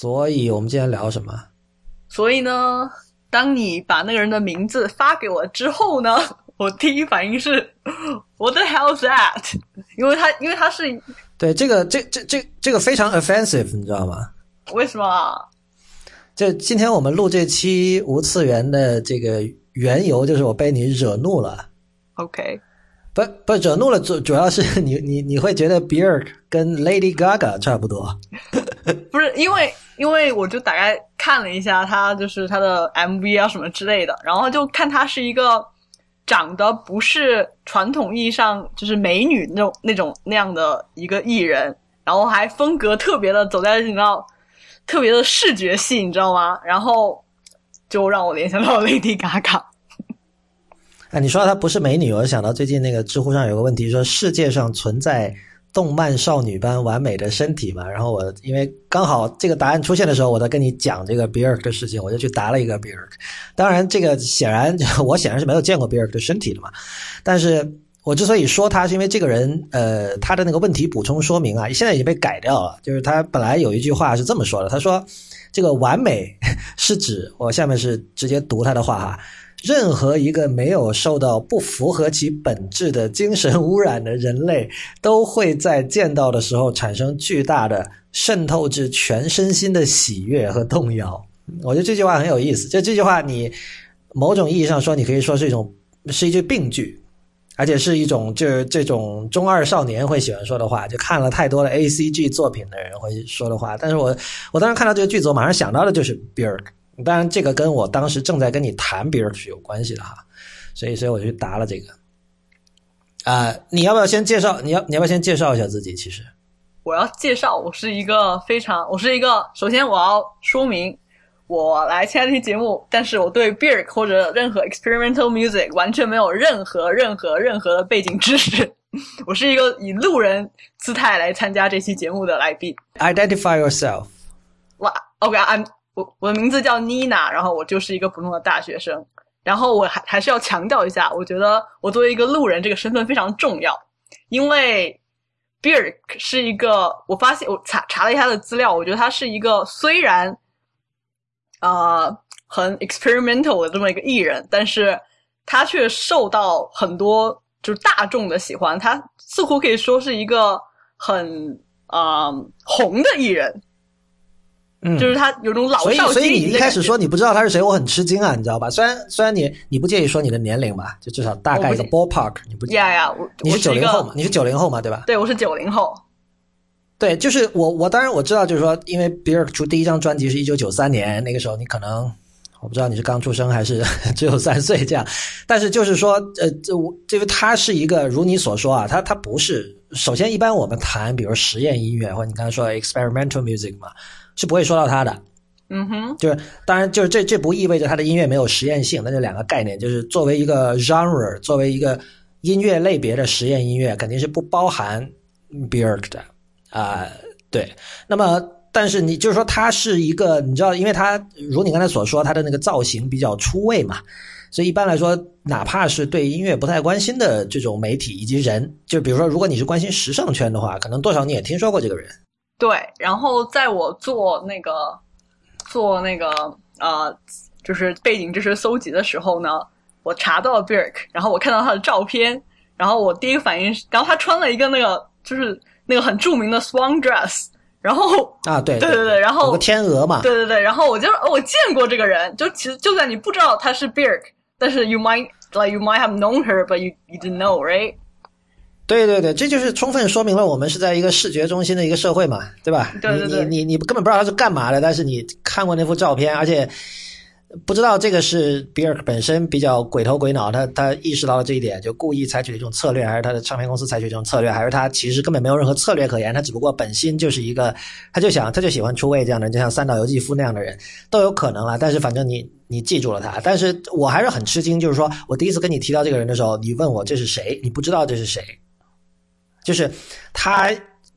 所以我们今天聊什么？所以呢，当你把那个人的名字发给我之后呢，我第一反应是 What the hell is that？因为他因为他是对这个这这这这个非常 offensive，你知道吗？为什么？就今天我们录这期无次元的这个缘由，就是我被你惹怒了。OK，不不惹怒了，主主要是你你你会觉得 Bjork 跟 Lady Gaga 差不多。不是因为因为我就大概看了一下他就是他的 MV 啊什么之类的，然后就看他是一个长得不是传统意义上就是美女那种那种那样的一个艺人，然后还风格特别的走在你知道特别的视觉系，你知道吗？然后就让我联想到 Lady Gaga。哎，你说她不是美女，我就想到最近那个知乎上有个问题说世界上存在动漫少女般完美的身体嘛？然后我因为刚好这个答案出现的时候，我在跟你讲这个 Bjork 的事情，我就去答了一个 Bjork。当然，这个显然 我显然是没有见过 Bjork 的身体的嘛，但是。我之所以说他，是因为这个人，呃，他的那个问题补充说明啊，现在已经被改掉了。就是他本来有一句话是这么说的，他说：“这个完美 是指我下面是直接读他的话哈，任何一个没有受到不符合其本质的精神污染的人类，都会在见到的时候产生巨大的渗透至全身心的喜悦和动摇。”我觉得这句话很有意思。就这句话，你某种意义上说，你可以说是一种是一句病句。而且是一种就是这种中二少年会喜欢说的话，就看了太多的 A C G 作品的人会说的话。但是我我当时看到这个句子，我马上想到的就是 Bjork。当然，这个跟我当时正在跟你谈 Bjork 是有关系的哈。所以，所以我就去答了这个。啊、呃，你要不要先介绍？你要你要不要先介绍一下自己？其实我要介绍，我是一个非常，我是一个，首先我要说明。我来参加这期节目，但是我对 Bjork 或者任何 experimental music 完全没有任何任何任何的背景知识。我是一个以路人姿态来参加这期节目的来宾。Identify yourself。哇，OK，I'm 我的名字叫妮娜然后我就是一个普通的大学生。然后我还还是要强调一下，我觉得我作为一个路人这个身份非常重要，因为 Birk 是一个，我发现我查查了一下他的资料，我觉得他是一个虽然。呃，很 experimental 的这么一个艺人，但是他却受到很多就是大众的喜欢，他似乎可以说是一个很啊、红的艺人，嗯，就是他有种老少所以，所以你一开始说你不知道他是谁，我很吃惊啊，你知道吧？虽然虽然你你不介意说你的年龄吧，就至少大概一个 ballpark，你不呀呀，我你是九零后嘛？你是九零后嘛？对吧？对，我是九零后。对，就是我，我当然我知道，就是说，因为 Bjork 出第一张专辑是一九九三年，那个时候你可能我不知道你是刚出生还是 只有三岁这样，但是就是说，呃，这我这个他是一个如你所说啊，他他不是首先一般我们谈比如实验音乐或者你刚才说 experimental music 嘛，是不会说到他的，嗯哼，就是当然就是这这不意味着他的音乐没有实验性，那就两个概念，就是作为一个 genre，作为一个音乐类别的实验音乐，肯定是不包含 Bjork 的。啊、呃，对，那么但是你就是说他是一个，你知道，因为他如你刚才所说，他的那个造型比较出位嘛，所以一般来说，哪怕是对音乐不太关心的这种媒体以及人，就比如说，如果你是关心时尚圈的话，可能多少你也听说过这个人。对，然后在我做那个做那个呃，就是背景知识搜集的时候呢，我查到了 Bjork，然后我看到他的照片，然后我第一个反应是，然后他穿了一个那个就是。那个很著名的 swan dress，然后啊，对对对对，然后有个天鹅嘛，对对对，然后我就我见过这个人，就其实就算你不知道他是 Bjork，但是 you might like you might have known her，but you you didn't know，right？对对对，这就是充分说明了我们是在一个视觉中心的一个社会嘛，对吧？对对对，你你你根本不知道他是干嘛的，但是你看过那幅照片，而且。不知道这个是比尔本身比较鬼头鬼脑，他他意识到了这一点，就故意采取了一种策略，还是他的唱片公司采取这种策略，还是他其实根本没有任何策略可言，他只不过本心就是一个，他就想他就喜欢出位这样的人，就像三岛由纪夫那样的人都有可能了。但是反正你你记住了他，但是我还是很吃惊，就是说我第一次跟你提到这个人的时候，你问我这是谁，你不知道这是谁，就是他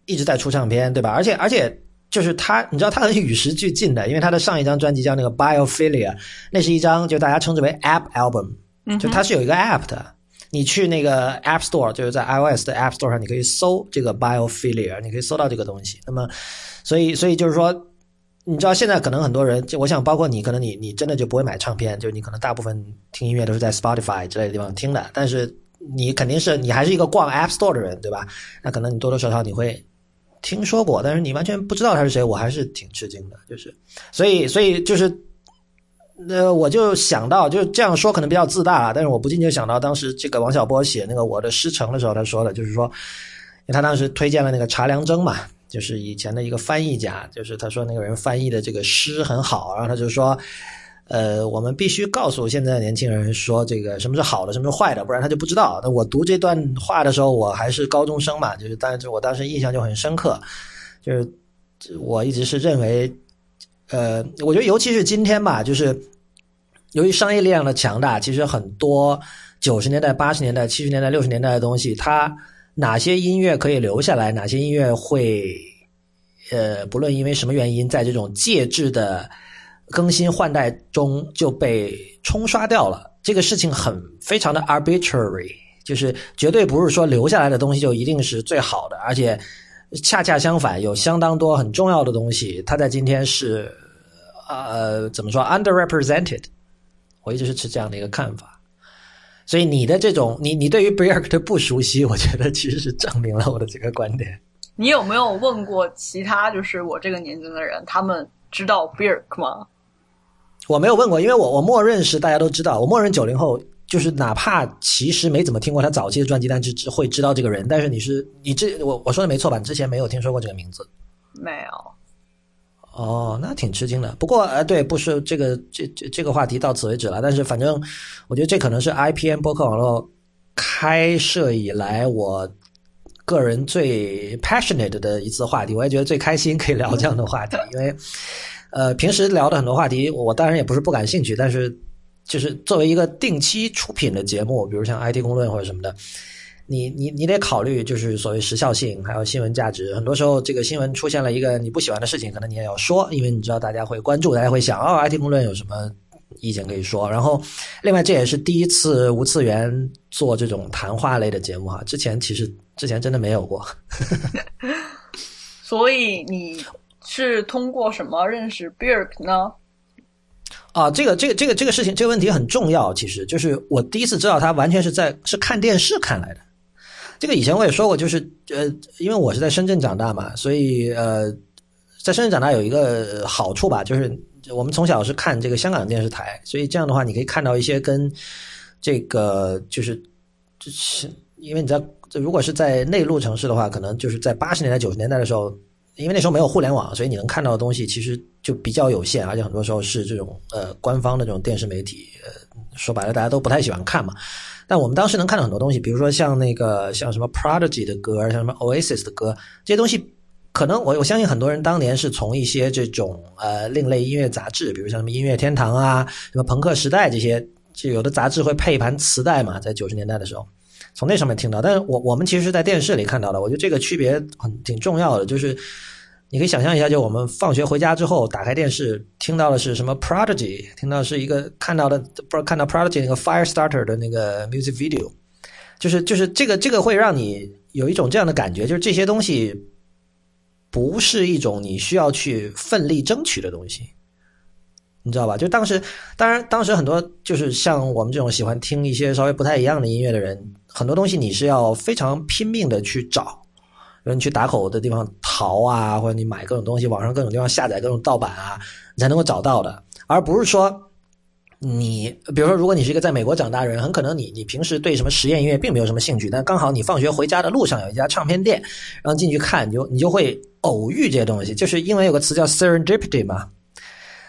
一直在出唱片，对吧？而且而且。就是他，你知道他很与时俱进的，因为他的上一张专辑叫那个 Biophilia，那是一张就大家称之为 App Album，就它是有一个 App 的。你去那个 App Store，就是在 iOS 的 App Store 上，你可以搜这个 Biophilia，你可以搜到这个东西。那么，所以所以就是说，你知道现在可能很多人，就我想包括你，可能你你真的就不会买唱片，就是你可能大部分听音乐都是在 Spotify 之类的地方听的，但是你肯定是你还是一个逛 App Store 的人，对吧？那可能你多多少少你会听说过，但是你完全不知道他是谁，我还是挺吃惊的，就是所以所以就是。呃，我就想到，就这样说可能比较自大啊，但是我不禁就想到当时这个王小波写那个《我的师承》的时候，他说的，就是说，他当时推荐了那个查良铮嘛，就是以前的一个翻译家，就是他说那个人翻译的这个诗很好，然后他就说，呃，我们必须告诉现在的年轻人说，这个什么是好的，什么是坏的，不然他就不知道。那我读这段话的时候，我还是高中生嘛，就是但是我当时印象就很深刻，就是我一直是认为。呃，我觉得尤其是今天吧，就是由于商业力量的强大，其实很多九十年代、八十年代、七十年代、六十年代的东西，它哪些音乐可以留下来，哪些音乐会呃，不论因为什么原因，在这种介质的更新换代中就被冲刷掉了。这个事情很非常的 arbitrary，就是绝对不是说留下来的东西就一定是最好的，而且恰恰相反，有相当多很重要的东西，它在今天是。呃，怎么说？underrepresented，我一直是持这样的一个看法。所以你的这种，你你对于 b i r k 的不熟悉，我觉得其实是证明了我的这个观点。你有没有问过其他就是我这个年龄的人，他们知道 b i r k 吗？我没有问过，因为我我默认是大家都知道，我默认九零后就是哪怕其实没怎么听过他早期的专辑，但是只会知道这个人。但是你是你这我我说的没错吧？你之前没有听说过这个名字？没有。哦，那挺吃惊的。不过，呃，对，不是这个，这这这个话题到此为止了。但是，反正我觉得这可能是 IPN 播客网络开设以来我个人最 passionate 的一次话题。我也觉得最开心可以聊这样的话题，因为呃，平时聊的很多话题，我当然也不是不感兴趣，但是就是作为一个定期出品的节目，比如像 IT 公论或者什么的。你你你得考虑，就是所谓时效性，还有新闻价值。很多时候，这个新闻出现了一个你不喜欢的事情，可能你也要说，因为你知道大家会关注，大家会想哦，IT 公论有什么意见可以说。然后，另外这也是第一次无次元做这种谈话类的节目哈，之前其实之前真的没有过。所以你是通过什么认识 Birk 呢？啊，这个这个这个这个事情，这个问题很重要。其实就是我第一次知道他，完全是在是看电视看来的。这个以前我也说过，就是呃，因为我是在深圳长大嘛，所以呃，在深圳长大有一个好处吧，就是我们从小是看这个香港电视台，所以这样的话，你可以看到一些跟这个就是就是因为你知道，如果是在内陆城市的话，可能就是在八十年代九十年代的时候，因为那时候没有互联网，所以你能看到的东西其实就比较有限，而且很多时候是这种呃官方的这种电视媒体，呃说白了大家都不太喜欢看嘛。但我们当时能看到很多东西，比如说像那个像什么 Prodigy 的歌，像什么 Oasis 的歌，这些东西，可能我我相信很多人当年是从一些这种呃另类音乐杂志，比如像什么音乐天堂啊，什么朋克时代这些，就有的杂志会配一盘磁带嘛，在九十年代的时候，从那上面听到。但是我我们其实是在电视里看到的，我觉得这个区别很挺重要的，就是。你可以想象一下，就我们放学回家之后，打开电视，听到的是什么？Prodigy，听到是一个看到的，不看到 Prodigy 那个 Firestarter 的那个 music video，就是就是这个这个会让你有一种这样的感觉，就是这些东西不是一种你需要去奋力争取的东西，你知道吧？就当时，当然当时很多就是像我们这种喜欢听一些稍微不太一样的音乐的人，很多东西你是要非常拼命的去找。你去打口的地方淘啊，或者你买各种东西，网上各种地方下载各种盗版啊，你才能够找到的，而不是说你，比如说，如果你是一个在美国长大的人，很可能你你平时对什么实验音乐并没有什么兴趣，但刚好你放学回家的路上有一家唱片店，然后进去看，你就你就会偶遇这些东西，就是因为有个词叫 serendipity 嘛，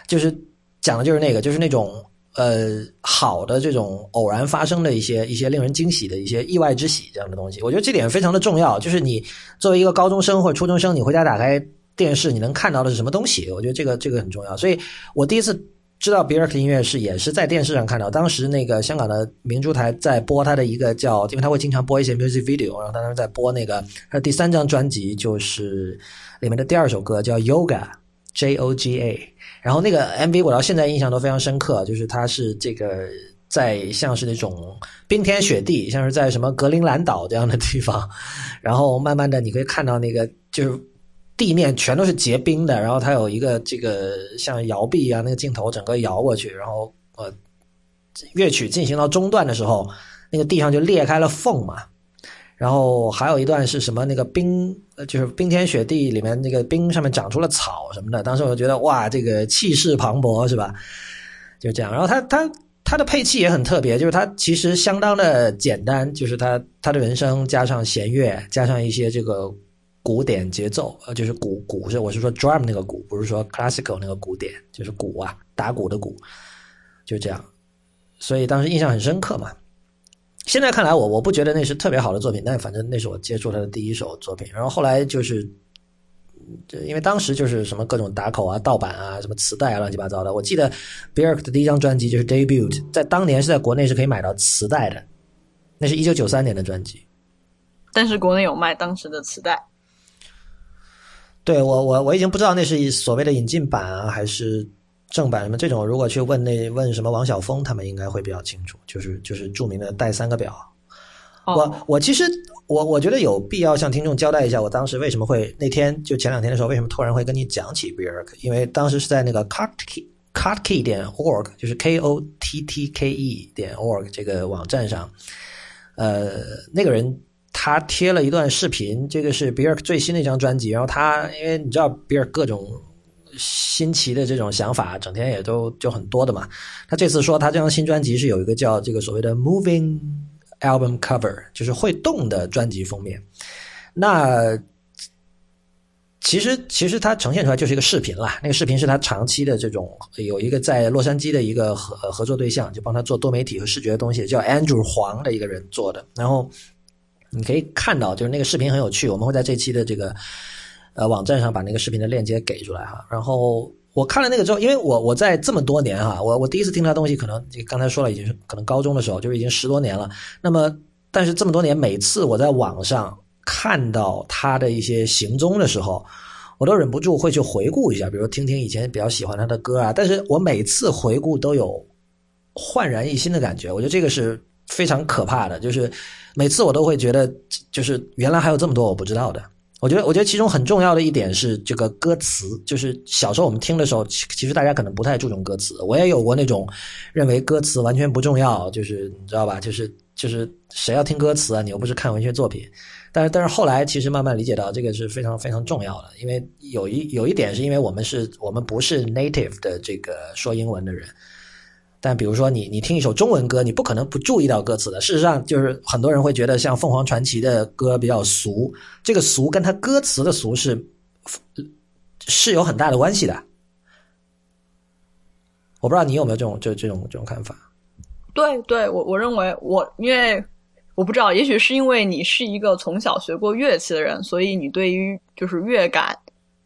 就是讲的就是那个，就是那种。呃，好的这种偶然发生的一些一些令人惊喜的一些意外之喜这样的东西，我觉得这点非常的重要。就是你作为一个高中生或者初中生，你回家打开电视，你能看到的是什么东西？我觉得这个这个很重要。所以我第一次知道 b i r k 音乐是也是在电视上看到，当时那个香港的明珠台在播他的一个叫，因为他会经常播一些 music video，然后当时在播那个他第三张专辑，就是里面的第二首歌叫 Yoga j O G A。然后那个 MV 我到现在印象都非常深刻，就是它是这个在像是那种冰天雪地，像是在什么格陵兰岛这样的地方，然后慢慢的你可以看到那个就是地面全都是结冰的，然后它有一个这个像摇臂啊那个镜头整个摇过去，然后呃乐曲进行到中段的时候，那个地上就裂开了缝嘛。然后还有一段是什么？那个冰，就是冰天雪地里面那个冰上面长出了草什么的。当时我就觉得哇，这个气势磅礴是吧？就这样。然后他他他的配器也很特别，就是它其实相当的简单，就是他他的人声加上弦乐，加上一些这个鼓点节奏，呃，就是鼓鼓是我是说 drum 那个鼓，不是说 classical 那个鼓点，就是鼓啊，打鼓的鼓，就这样。所以当时印象很深刻嘛。现在看来，我我不觉得那是特别好的作品，但反正那是我接触他的第一首作品。然后后来就是，因为当时就是什么各种打口啊、盗版啊、什么磁带啊、乱七八糟的。我记得 Bjork 的第一张专辑就是 Debut，在当年是在国内是可以买到磁带的，那是一九九三年的专辑。但是国内有卖当时的磁带。对我我我已经不知道那是所谓的引进版啊，还是。正版什么这种，如果去问那问什么王晓峰，他们应该会比较清楚。就是就是著名的带三个表。我我其实我我觉得有必要向听众交代一下，我当时为什么会那天就前两天的时候，为什么突然会跟你讲起 Bjork？因为当时是在那个 Kottke Kottke 点 org，就是 K O T T K E 点 org 这个网站上，呃，那个人他贴了一段视频，这个是 Bjork 最新的一张专辑，然后他因为你知道 Bjork 各种。新奇的这种想法，整天也都就很多的嘛。他这次说，他这张新专辑是有一个叫这个所谓的 “moving album cover”，就是会动的专辑封面。那其实其实它呈现出来就是一个视频啦。那个视频是他长期的这种有一个在洛杉矶的一个合合作对象，就帮他做多媒体和视觉的东西，叫 Andrew 黄的一个人做的。然后你可以看到，就是那个视频很有趣。我们会在这期的这个。呃，网站上把那个视频的链接给出来哈。然后我看了那个之后，因为我我在这么多年哈，我我第一次听他东西，可能刚才说了，已经是可能高中的时候，就是已经十多年了。那么，但是这么多年，每次我在网上看到他的一些行踪的时候，我都忍不住会去回顾一下，比如听听以前比较喜欢他的歌啊。但是我每次回顾都有焕然一新的感觉，我觉得这个是非常可怕的，就是每次我都会觉得，就是原来还有这么多我不知道的。我觉得，我觉得其中很重要的一点是这个歌词，就是小时候我们听的时候，其其实大家可能不太注重歌词。我也有过那种认为歌词完全不重要，就是你知道吧？就是就是谁要听歌词啊？你又不是看文学作品。但是但是后来其实慢慢理解到，这个是非常非常重要的，因为有一有一点是因为我们是我们不是 native 的这个说英文的人。但比如说，你你听一首中文歌，你不可能不注意到歌词的。事实上，就是很多人会觉得像凤凰传奇的歌比较俗，这个俗跟他歌词的俗是是有很大的关系的。我不知道你有没有这种这这种这种看法？对，对我我认为我因为我不知道，也许是因为你是一个从小学过乐器的人，所以你对于就是乐感。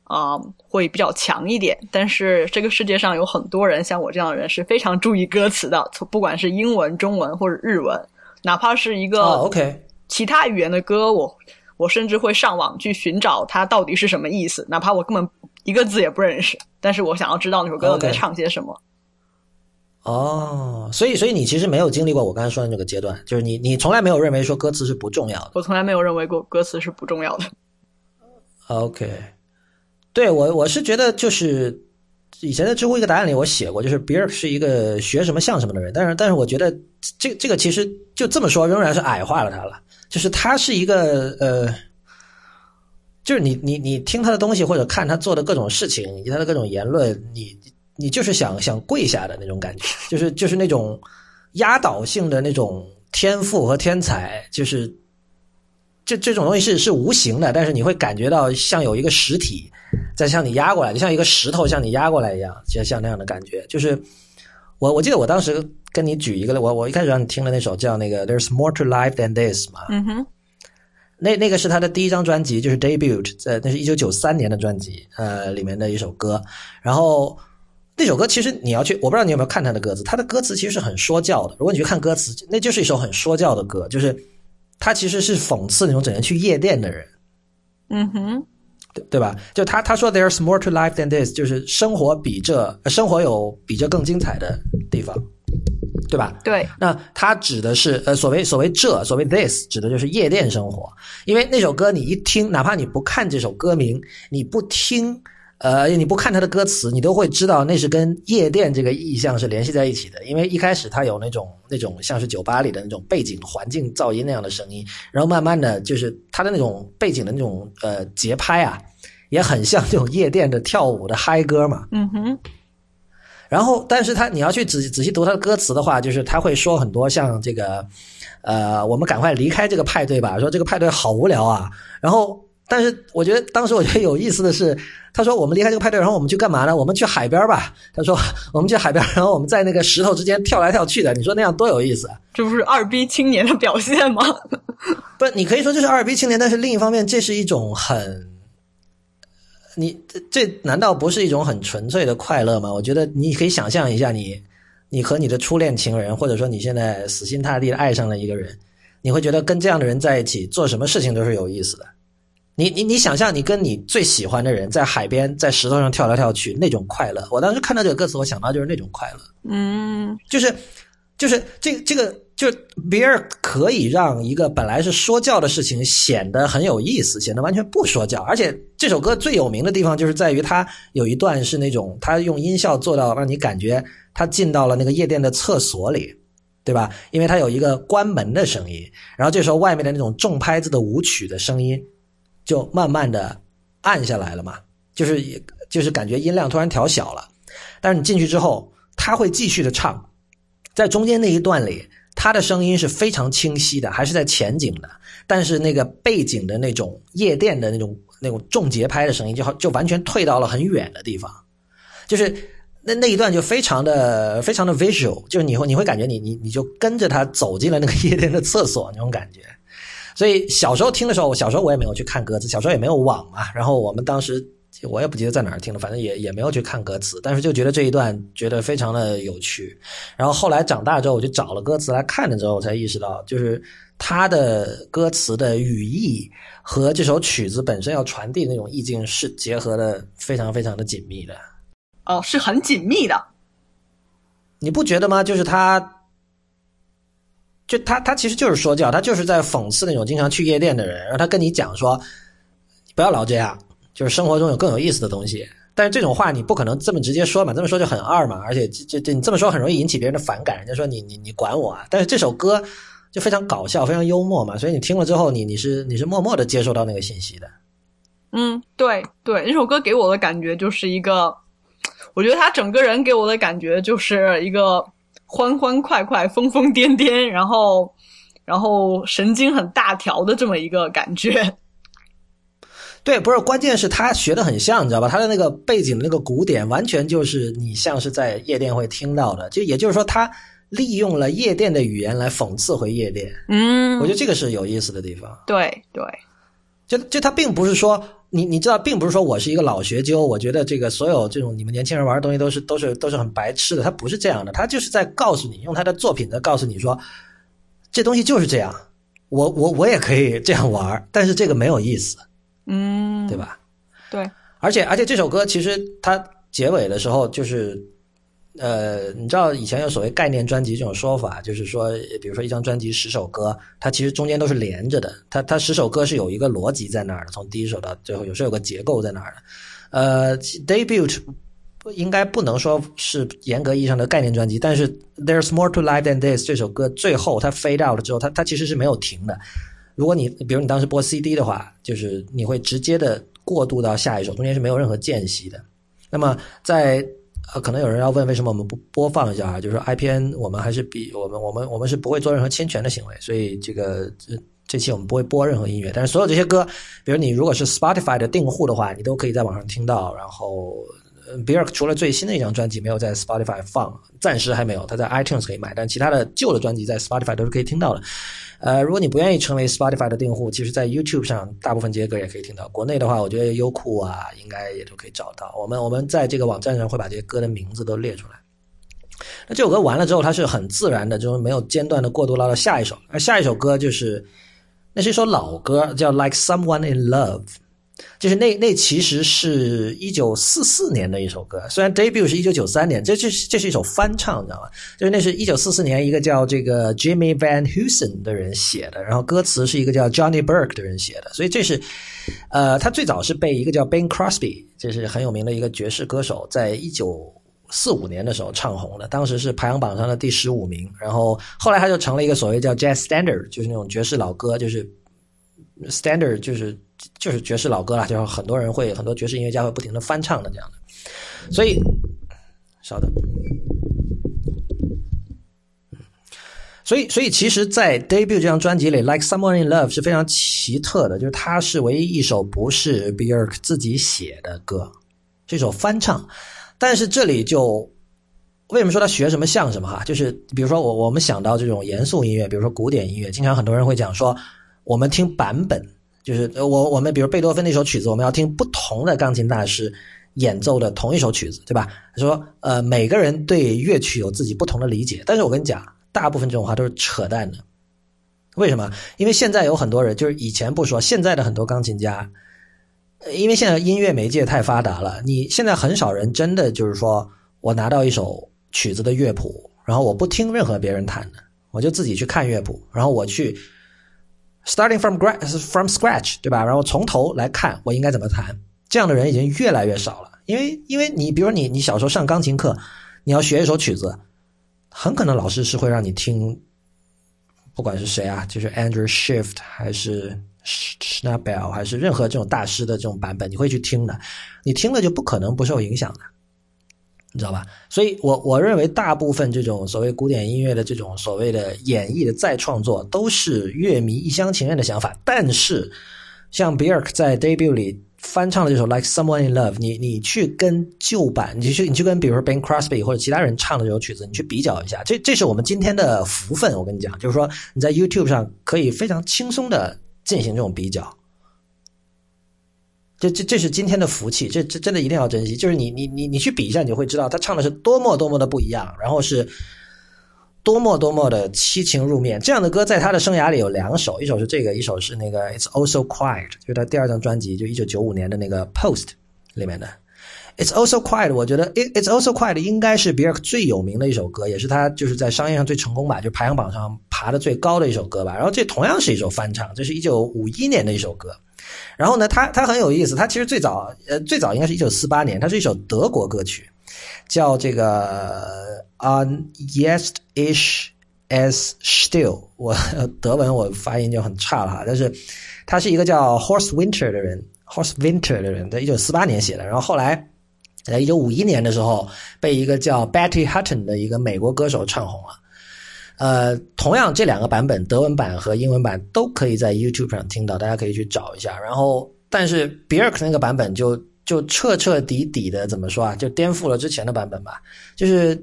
啊，会比较强一点，但是这个世界上有很多人像我这样的人是非常注意歌词的，从不管是英文、中文或者日文，哪怕是一个 OK 其他语言的歌，我我甚至会上网去寻找它到底是什么意思，哪怕我根本一个字也不认识，但是我想要知道那首歌在唱些什么。哦，所以所以你其实没有经历过我刚才说的那个阶段，就是你你从来没有认为说歌词是不重要的，我从来没有认为过歌词是不重要的。OK。对我，我是觉得就是以前的知乎一个答案里，我写过，就是 Bjork 是一个学什么像什么的人。但是，但是我觉得这这个其实就这么说，仍然是矮化了他了。就是他是一个呃，就是你你你听他的东西或者看他做的各种事情以及他的各种言论，你你就是想想跪下的那种感觉，就是就是那种压倒性的那种天赋和天才，就是这这种东西是是无形的，但是你会感觉到像有一个实体。再向你压过来，就像一个石头向你压过来一样，就像那样的感觉。就是我，我记得我当时跟你举一个，我我一开始让你听的那首叫那个 "There's More to Life Than This" 嘛。嗯哼。那那个是他的第一张专辑，就是 Debut，在那是一九九三年的专辑，呃，里面的一首歌。然后那首歌其实你要去，我不知道你有没有看他的歌词，他的歌词其实是很说教的。如果你去看歌词，那就是一首很说教的歌，就是他其实是讽刺那种整天去夜店的人。嗯哼。对吧？就他他说，There's more to life than this，就是生活比这生活有比这更精彩的地方。对吧？对，那他指的是呃，所谓所谓这所谓 this 指的就是夜店生活，因为那首歌你一听，哪怕你不看这首歌名，你不听。呃，你不看他的歌词，你都会知道那是跟夜店这个意象是联系在一起的。因为一开始他有那种那种像是酒吧里的那种背景环境噪音那样的声音，然后慢慢的就是他的那种背景的那种呃节拍啊，也很像这种夜店的跳舞的嗨歌嘛。嗯哼。然后，但是他你要去仔仔细读他的歌词的话，就是他会说很多像这个，呃，我们赶快离开这个派对吧，说这个派对好无聊啊。然后。但是我觉得当时我觉得有意思的是，他说我们离开这个派对，然后我们去干嘛呢？我们去海边吧。他说 我们去海边，然后我们在那个石头之间跳来跳去的。你说那样多有意思？这不是二逼青年的表现吗？不，你可以说这是二逼青年，但是另一方面，这是一种很，你这难道不是一种很纯粹的快乐吗？我觉得你可以想象一下，你你和你的初恋情人，或者说你现在死心塌地的爱上了一个人，你会觉得跟这样的人在一起做什么事情都是有意思的。你你你想象你跟你最喜欢的人在海边在石头上跳来跳去那种快乐，我当时看到这个歌词，我想到就是那种快乐，嗯，就是就是这这个就是比尔可以让一个本来是说教的事情显得很有意思，显得完全不说教。而且这首歌最有名的地方就是在于它有一段是那种他用音效做到让你感觉他进到了那个夜店的厕所里，对吧？因为他有一个关门的声音，然后这时候外面的那种重拍子的舞曲的声音。就慢慢的暗下来了嘛，就是就是感觉音量突然调小了，但是你进去之后，他会继续的唱，在中间那一段里，他的声音是非常清晰的，还是在前景的，但是那个背景的那种夜店的那种那种重节拍的声音，就好就完全退到了很远的地方，就是那那一段就非常的非常的 visual，就是你会你会感觉你你你就跟着他走进了那个夜店的厕所那种感觉。所以小时候听的时候，我小时候我也没有去看歌词，小时候也没有网嘛。然后我们当时我也不记得在哪儿听的，反正也也没有去看歌词，但是就觉得这一段觉得非常的有趣。然后后来长大之后，我就找了歌词来看了之后，我才意识到，就是他的歌词的语义和这首曲子本身要传递那种意境是结合的非常非常的紧密的。哦，是很紧密的，你不觉得吗？就是他。就他，他其实就是说教，他就是在讽刺那种经常去夜店的人，然后他跟你讲说，不要老这样，就是生活中有更有意思的东西。但是这种话你不可能这么直接说嘛，这么说就很二嘛，而且这这你这么说很容易引起别人的反感，人家说你你你管我啊。但是这首歌就非常搞笑，非常幽默嘛，所以你听了之后，你你是你是默默的接受到那个信息的。嗯，对对，那首歌给我的感觉就是一个，我觉得他整个人给我的感觉就是一个。欢欢快快、疯疯癫癫，然后，然后神经很大条的这么一个感觉。对，不是，关键是他学的很像，你知道吧？他的那个背景的那个鼓点，完全就是你像是在夜店会听到的。就也就是说，他利用了夜店的语言来讽刺回夜店。嗯，我觉得这个是有意思的地方。对对，就就他并不是说。你你知道，并不是说我是一个老学究，我觉得这个所有这种你们年轻人玩的东西都是都是都是很白痴的。他不是这样的，他就是在告诉你，用他的作品在告诉你说，这东西就是这样。我我我也可以这样玩，但是这个没有意思，嗯，对吧？对。而且而且这首歌其实它结尾的时候就是。呃，你知道以前有所谓概念专辑这种说法，就是说，比如说一张专辑十首歌，它其实中间都是连着的，它它十首歌是有一个逻辑在那儿的，从第一首到最后，有时候有个结构在那儿的。呃，debut 应该不能说是严格意义上的概念专辑，但是 There's More to Life Than This 这首歌最后它 fade out 了之后，它它其实是没有停的。如果你比如你当时播 CD 的话，就是你会直接的过渡到下一首，中间是没有任何间隙的。那么在呃，可能有人要问，为什么我们不播放一下啊？就是说，IPN 我们还是比我们我们我们是不会做任何侵权的行为，所以这个这这期我们不会播任何音乐。但是所有这些歌，比如你如果是 Spotify 的订户的话，你都可以在网上听到。然后比尔除了最新的一张专辑没有在 Spotify 放，暂时还没有，他在 iTunes 可以买，但其他的旧的专辑在 Spotify 都是可以听到的。呃，如果你不愿意成为 Spotify 的订户，其实，在 YouTube 上大部分这些歌也可以听到。国内的话，我觉得优酷啊，应该也都可以找到。我们我们在这个网站上会把这些歌的名字都列出来。那这首歌完了之后，它是很自然的，就是没有间断的过渡到下一首。而下一首歌就是，那是一首老歌，叫《Like Someone in Love》，就是那那其实是一九四四年的一首歌，虽然 debut 是一九九三年，这这是这是一首翻唱，你知道吗？就是那是一九四四年一个叫这个 Jimmy Van Heusen 的人写的，然后歌词是一个叫 Johnny Burke 的人写的，所以这是，呃，他最早是被一个叫 Ben Crosby，这是很有名的一个爵士歌手，在一九四五年的时候唱红的，当时是排行榜上的第十五名，然后后来他就成了一个所谓叫 Jazz Standard，就是那种爵士老歌，就是 Standard 就是。就是爵士老歌了，就是很多人会很多爵士音乐家会不停的翻唱的这样的，所以稍等，所以所以其实，在 debut 这张专辑里，Like Someone in Love 是非常奇特的，就是它是唯一一首不是 Bjork 自己写的歌，这首翻唱。但是这里就为什么说他学什么像什么哈？就是比如说我我们想到这种严肃音乐，比如说古典音乐，经常很多人会讲说，我们听版本。就是我我们比如贝多芬那首曲子，我们要听不同的钢琴大师演奏的同一首曲子，对吧？说呃，每个人对乐曲有自己不同的理解，但是我跟你讲，大部分这种话都是扯淡的。为什么？因为现在有很多人，就是以前不说，现在的很多钢琴家，因为现在音乐媒介太发达了，你现在很少人真的就是说我拿到一首曲子的乐谱，然后我不听任何别人弹的，我就自己去看乐谱，然后我去。Starting from gra- from scratch，对吧？然后从头来看我应该怎么弹，这样的人已经越来越少了。因为，因为你比如你你小时候上钢琴课，你要学一首曲子，很可能老师是会让你听，不管是谁啊，就是 Andrew Shift 还是 Schnabel 还是任何这种大师的这种版本，你会去听的。你听了就不可能不受影响的。你知道吧？所以，我我认为大部分这种所谓古典音乐的这种所谓的演绎的再创作，都是乐迷一厢情愿的想法。但是，像 Bjork 在 debut 里翻唱的这首《Like Someone in Love》，你你去跟旧版，你去你去跟比如说 Ben Crosby 或者其他人唱的这首曲子，你去比较一下，这这是我们今天的福分。我跟你讲，就是说你在 YouTube 上可以非常轻松的进行这种比较。这这这是今天的福气，这这真的一定要珍惜。就是你你你你去比一下，你就会知道他唱的是多么多么的不一样，然后是多么多么的凄情入面。这样的歌在他的生涯里有两首，一首是这个，一首是那个《It's Also Quiet》，就是他第二张专辑，就一九九五年的那个《Post》里面的《It's Also Quiet》。我觉得《It It's Also Quiet》应该是比尔克最有名的一首歌，也是他就是在商业上最成功吧，就排行榜上爬的最高的一首歌吧。然后这同样是一首翻唱，这是一九五一年的一首歌。然后呢，它它很有意思，它其实最早呃最早应该是一九四八年，它是一首德国歌曲，叫这个 On Yest Ish as Still。我德文我发音就很差了哈，但是他是一个叫 Horse Winter 的人，Horse Winter 的人，在一九四八年写的，然后后来在一九五一年的时候被一个叫 Betty Hutton 的一个美国歌手唱红了。呃，同样这两个版本，德文版和英文版都可以在 YouTube 上听到，大家可以去找一下。然后，但是比尔克那个版本就就彻彻底底的怎么说啊？就颠覆了之前的版本吧。就是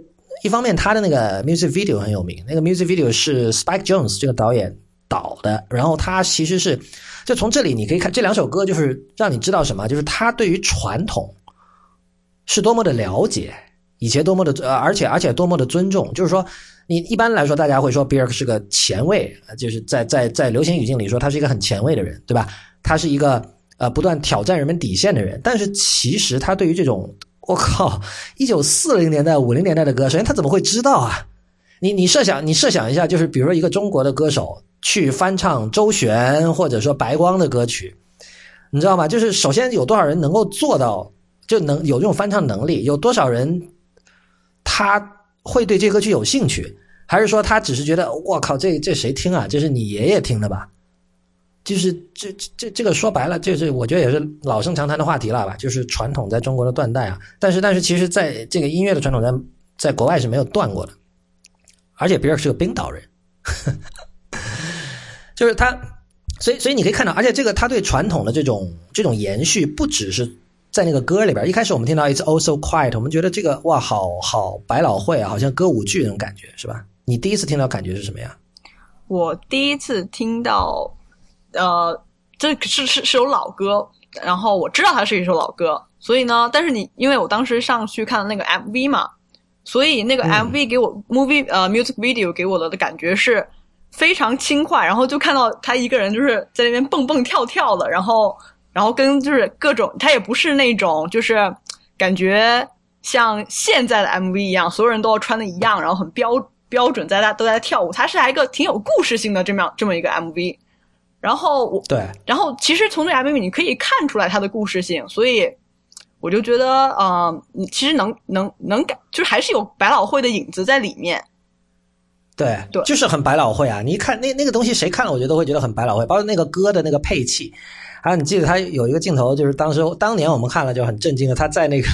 一方面，他的那个 music video 很有名，那个 music video 是 Spike Jones 这个导演导的。然后他其实是，就从这里你可以看这两首歌，就是让你知道什么，就是他对于传统是多么的了解，以前多么的呃，而且而且多么的尊重，就是说。你一般来说，大家会说比尔克是个前卫，就是在在在流行语境里说他是一个很前卫的人，对吧？他是一个呃不断挑战人们底线的人。但是其实他对于这种我靠，一九四零年代、五零年代的歌，首先他怎么会知道啊？你你设想，你设想一下，就是比如说一个中国的歌手去翻唱周璇或者说白光的歌曲，你知道吗？就是首先有多少人能够做到，就能有这种翻唱能力？有多少人他？会对这歌曲有兴趣，还是说他只是觉得我靠，这这谁听啊？这是你爷爷听的吧？就是这这这个说白了，这是我觉得也是老生常谈的话题了吧？就是传统在中国的断代啊。但是但是，其实在这个音乐的传统在在国外是没有断过的。而且比尔是个冰岛人，就是他，所以所以你可以看到，而且这个他对传统的这种这种延续，不只是。在那个歌里边，一开始我们听到 "It's All So Quiet"，我们觉得这个哇，好好百老汇啊，好像歌舞剧那种感觉，是吧？你第一次听到感觉是什么呀？我第一次听到，呃，这是是是首老歌，然后我知道它是一首老歌，所以呢，但是你因为我当时上去看那个 MV 嘛，所以那个 MV 给我 movie 呃 music video 给我的的感觉是非常轻快，然后就看到他一个人就是在那边蹦蹦跳跳的，然后。然后跟就是各种，它也不是那种就是感觉像现在的 MV 一样，所有人都要穿的一样，然后很标标准，在大家都在跳舞。它是还一个挺有故事性的这么样这么一个 MV。然后我对，然后其实从这个 MV 你可以看出来它的故事性，所以我就觉得，呃，你其实能能能感，就是还是有百老汇的影子在里面。对，对就是很百老汇啊！你一看那那个东西，谁看了我觉得都会觉得很百老汇，包括那个歌的那个配器，还有你记得他有一个镜头，就是当时当年我们看了就很震惊的，他在那个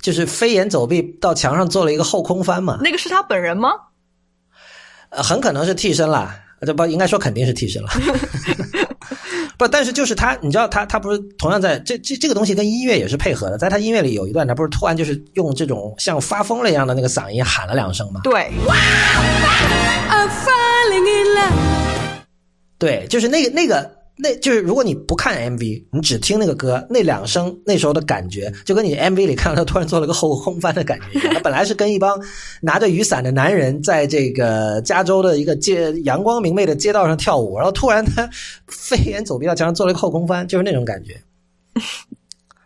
就是飞檐走壁到墙上做了一个后空翻嘛，那个是他本人吗？呃，很可能是替身啦，这不应该说肯定是替身了。不，但是就是他，你知道他他不是同样在这这这个东西跟音乐也是配合的，在他音乐里有一段，他不是突然就是用这种像发疯了一样的那个嗓音喊了两声吗？对，I'm falling in love. 对，就是那个那个，那就是如果你不看 MV，你只听那个歌，那两声那时候的感觉，就跟你 MV 里看到他突然做了个后空翻的感觉一样。他本来是跟一帮拿着雨伞的男人在这个加州的一个街阳光明媚的街道上跳舞，然后突然他 飞檐走壁到墙上做了一个后空翻，就是那种感觉。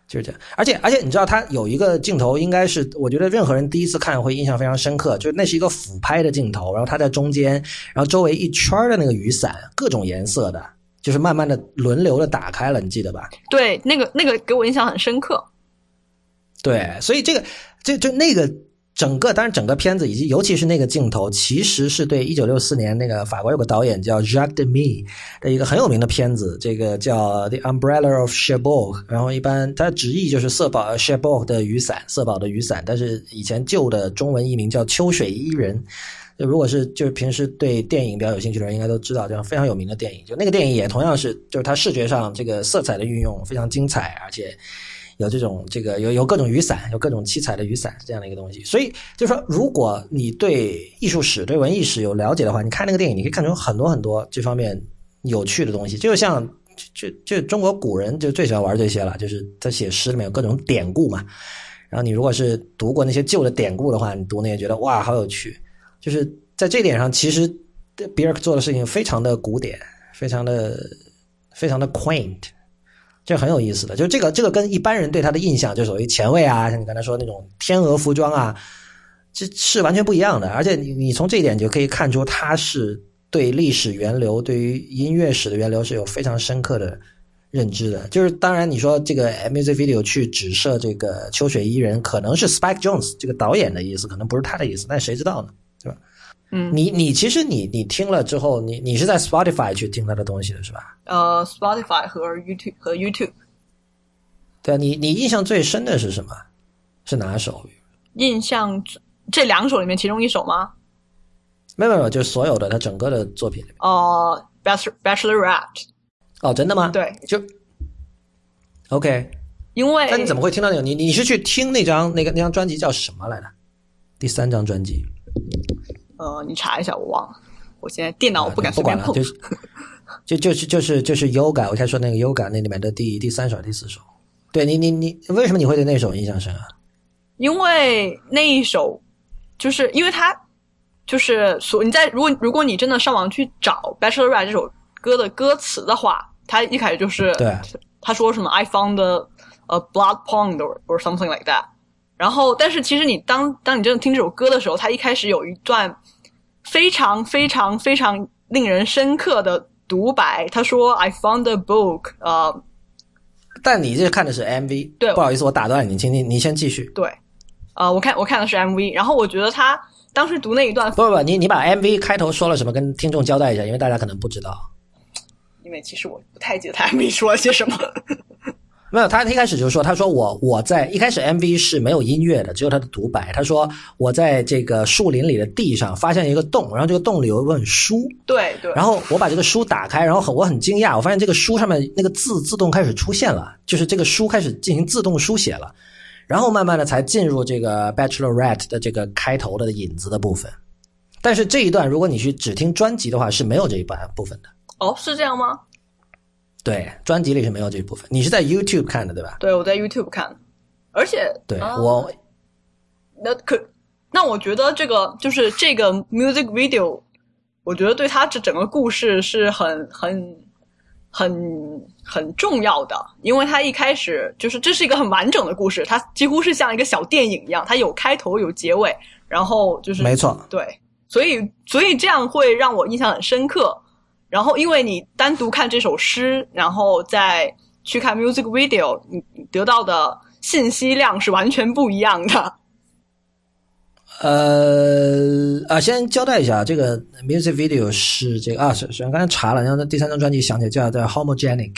就是这样，而且而且你知道他有一个镜头，应该是我觉得任何人第一次看会印象非常深刻，就是那是一个俯拍的镜头，然后他在中间，然后周围一圈的那个雨伞，各种颜色的，就是慢慢的轮流的打开了，你记得吧？对，那个那个给我印象很深刻。对，所以这个这就那个整个，当然整个片子以及尤其是那个镜头，其实是对一九六四年那个法国有个导演叫 Jacques Demy 的一个很有名的片子，这个叫《The Umbrella of Cherbourg》，然后一般它直译就是色宝 Cherbourg 的雨伞，色宝的雨伞，但是以前旧的中文译名叫秋水伊人。就如果是就是平时对电影比较有兴趣的人，应该都知道这样非常有名的电影。就那个电影也同样是，就是它视觉上这个色彩的运用非常精彩，而且有这种这个有有各种雨伞，有各种七彩的雨伞这样的一个东西。所以就是说，如果你对艺术史、对文艺史有了解的话，你看那个电影，你可以看出很多很多这方面有趣的东西。就像就就中国古人就最喜欢玩这些了，就是他写诗里面有各种典故嘛。然后你如果是读过那些旧的典故的话，你读那些觉得哇好有趣。就是在这点上，其实比尔克做的事情非常的古典，非常的非常的 quaint，这很有意思的。就这个这个跟一般人对他的印象，就所谓前卫啊，像你刚才说那种天鹅服装啊，这是完全不一样的。而且你你从这一点就可以看出，他是对历史源流、对于音乐史的源流是有非常深刻的认知的。就是当然你说这个 music video 去指涉这个秋水伊人，可能是 Spike Jones 这个导演的意思，可能不是他的意思，但谁知道呢？嗯，你你其实你你听了之后，你你是在 Spotify 去听他的东西的是吧？呃，Spotify 和 YouTube 和 YouTube 对啊，你你印象最深的是什么？是哪首？印象这两首里面其中一首吗？没有没有，就是所有的他整个的作品里面。呃，Bachelor Bachelorette，哦，真的吗？，对，就 OK。因为那你怎么会听到那个？你你是去听那张那个那张专辑叫什么来着？第三张专辑，呃，你查一下，我忘了，我现在电脑我不敢啊不管了，随便碰。就是就就是就是就是 Yoga，我才说那个 Yoga 那里面的第第三首、第四首。对你你你为什么你会对那首印象深啊？因为那一首，就是因为它就是所你在如果如果你真的上网去找《Bachelorette》这首歌的歌词的话，它一开始就是对他说什么 “I found a, a blood pond or or something like that”，然后但是其实你当当你真的听这首歌的时候，它一开始有一段非常非常非常令人深刻的独白，他说 “I found a book”，呃，但你这看的是 MV，对不好意思，我打断你，请你你先继续。对，呃，我看我看的是 MV，然后我觉得他当时读那一段不不不，你你把 MV 开头说了什么，跟听众交代一下，因为大家可能不知道。因为其实我不太记得他 MV 说了些什么。没有，他一开始就说，他说我我在一开始 MV 是没有音乐的，只有他的独白。他说我在这个树林里的地上发现一个洞，然后这个洞里有一本书，对对，然后我把这个书打开，然后很我很惊讶，我发现这个书上面那个字自动开始出现了，就是这个书开始进行自动书写了，然后慢慢的才进入这个 Bachelorette 的这个开头的引子的部分。但是这一段如果你去只听专辑的话是没有这一半部分的，哦，是这样吗？对，专辑里是没有这一部分。你是在 YouTube 看的对吧？对，我在 YouTube 看，而且对、啊我那可那我觉得这个就是这个 music video，我觉得对他这整个故事是很很很很重要的，因为他一开始就是这是一个很完整的故事，它几乎是像一个小电影一样，它有开头有结尾，然后就是没错，对，所以所以这样会让我印象很深刻。然后因为你单独看这首诗，然后再去看 music video，你得到的信息量是完全不一样的。呃啊，先交代一下，这个 music video 是这个啊，是是刚才查了，然后第三张专辑想起来叫叫 Homogenic，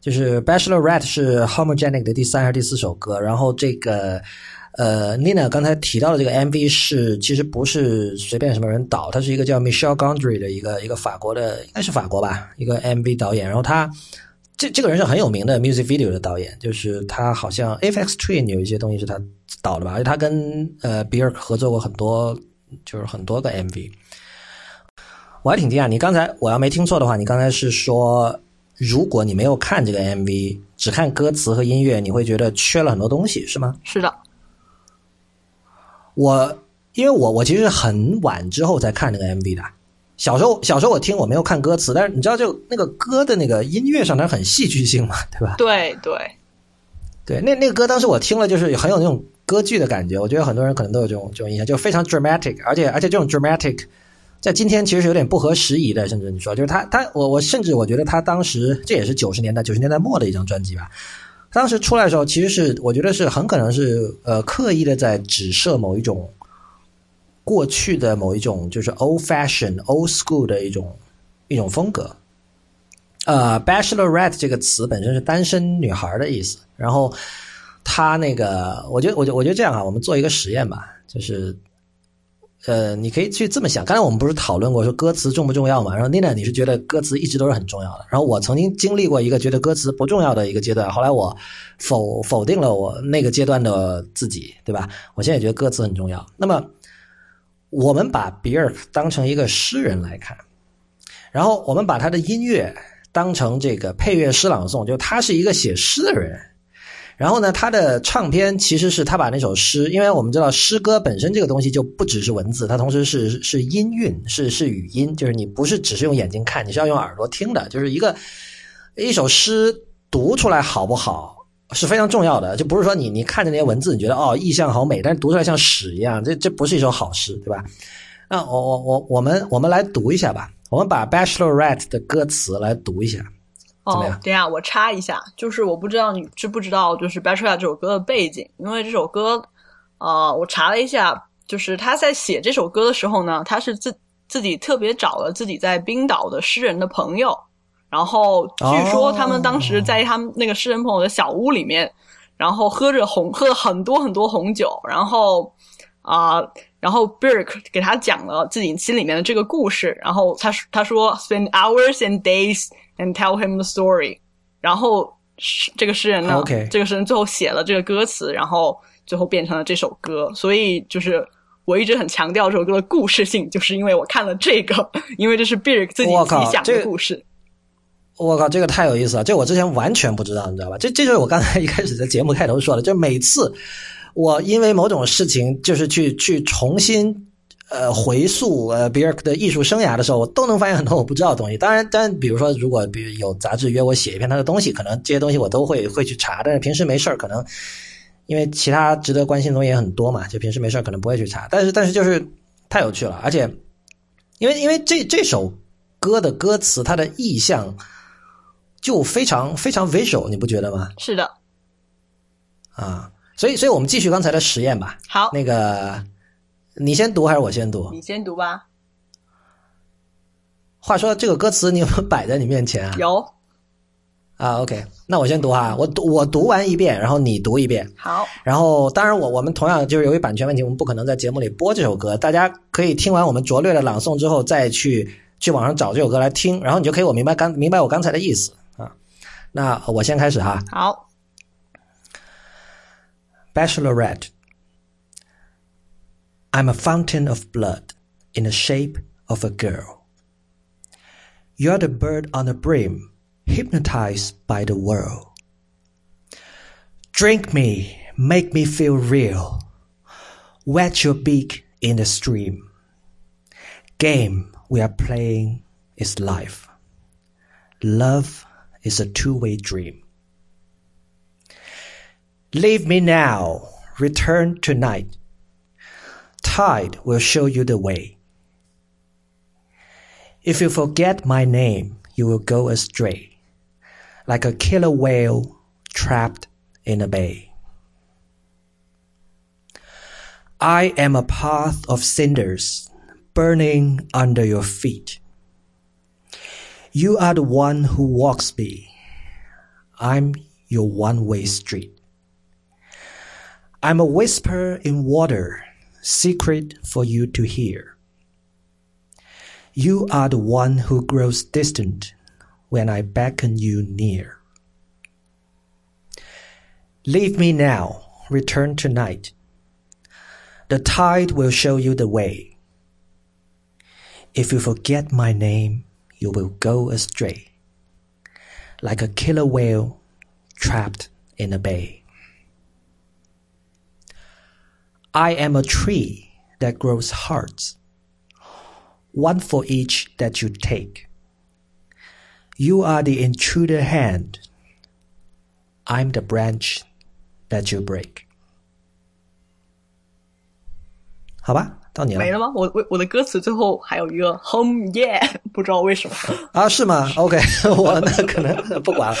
就是 Bachelorette 是 Homogenic 的第三还是第四首歌，然后这个呃 Nina 刚才提到的这个 MV 是其实不是随便什么人导，他是一个叫 Michelle Gondry 的一个一个法国的应该是法国吧，一个 MV 导演，然后他。这这个人是很有名的 music video 的导演，就是他好像 FX Twin 有一些东西是他导的吧，而且他跟呃比尔合作过很多，就是很多个 MV。我还挺惊讶，你刚才我要没听错的话，你刚才是说，如果你没有看这个 MV，只看歌词和音乐，你会觉得缺了很多东西，是吗？是的，我因为我我其实很晚之后才看那个 MV 的。小时候，小时候我听我没有看歌词，但是你知道，就那个歌的那个音乐上，它很戏剧性嘛，对吧？对对对，那那个歌当时我听了，就是很有那种歌剧的感觉。我觉得很多人可能都有这种这种印象，就非常 dramatic，而且而且这种 dramatic 在今天其实是有点不合时宜的，甚至你说，就是他他我我甚至我觉得他当时这也是九十年代九十年代末的一张专辑吧。当时出来的时候，其实是我觉得是很可能是呃刻意的在指涉某一种。过去的某一种就是 old fashion、old school 的一种一种风格。呃，bachelorette 这个词本身是单身女孩的意思。然后他那个，我觉得，我觉得我觉得这样啊，我们做一个实验吧，就是呃，你可以去这么想。刚才我们不是讨论过说歌词重不重要嘛？然后 Nina 你是觉得歌词一直都是很重要的。然后我曾经经历过一个觉得歌词不重要的一个阶段，后来我否否定了我那个阶段的自己，对吧？我现在也觉得歌词很重要。那么。我们把比尔当成一个诗人来看，然后我们把他的音乐当成这个配乐诗朗诵，就他是一个写诗的人。然后呢，他的唱片其实是他把那首诗，因为我们知道诗歌本身这个东西就不只是文字，它同时是是音韵，是是语音，就是你不是只是用眼睛看，你是要用耳朵听的，就是一个一首诗读出来好不好？是非常重要的，就不是说你你看着那些文字，你觉得哦意象好美，但是读出来像屎一样，这这不是一首好诗，对吧？那我我我我们我们来读一下吧，我们把《Bachelorette》的歌词来读一下，怎么样？等下我插一下，就是我不知道你知不知道，就是《Bachelorette》这首歌的背景，因为这首歌，呃，我查了一下，就是他在写这首歌的时候呢，他是自自己特别找了自己在冰岛的诗人的朋友。然后据说他们当时在他们那个诗人朋友的小屋里面，然后喝着红，喝了很多很多红酒，然后啊，然后 Birk 给他讲了自己心里面的这个故事，然后他他说 spend hours and days and tell him the story，然后这个诗人呢，这个诗人最后写了这个歌词，然后最后变成了这首歌，所以就是我一直很强调这首歌的故事性，就是因为我看了这个，因为这是 Birk 自己自己想的故事。我靠，这个太有意思了！这我之前完全不知道，你知道吧？这这就是我刚才一开始在节目开头说的，就每次我因为某种事情，就是去去重新呃回溯呃比尔的艺术生涯的时候，我都能发现很多我不知道的东西。当然，但比如说，如果比如有杂志约我写一篇他的东西，可能这些东西我都会会去查。但是平时没事儿，可能因为其他值得关心的东西也很多嘛，就平时没事儿可能不会去查。但是但是就是太有趣了，而且因为因为这这首歌的歌词，它的意象。就非常非常 visual，你不觉得吗？是的，啊，所以所以我们继续刚才的实验吧。好，那个你先读还是我先读？你先读吧。话说这个歌词你有没有摆在你面前啊？有。啊，OK，那我先读哈，我读我读完一遍，然后你读一遍。好。然后当然我我们同样就是由于版权问题，我们不可能在节目里播这首歌，大家可以听完我们拙劣的朗诵之后再去去网上找这首歌来听，然后你就可以我明白刚明白我刚才的意思啊。那我先开始哈。好。Bachelorette. I'm a fountain of blood in the shape of a girl. You're the bird on the brim, hypnotized by the world. Drink me, make me feel real. Wet your beak in the stream. Game we are playing is life. Love is a two-way dream. Leave me now, return tonight. Tide will show you the way. If you forget my name, you will go astray, like a killer whale trapped in a bay. I am a path of cinders burning under your feet. You are the one who walks me. I'm your one way street. I'm a whisper in water, secret for you to hear. You are the one who grows distant when I beckon you near. Leave me now, return tonight. The tide will show you the way. If you forget my name, you will go astray, like a killer whale trapped in a bay. I am a tree that grows hearts, one for each that you take. You are the intruder hand. I'm the branch that you break. 好吧，到你了没了吗？我我我的歌词最后还有一个 home yeah，不知道为什么。啊？是吗？OK，我那可能不管了，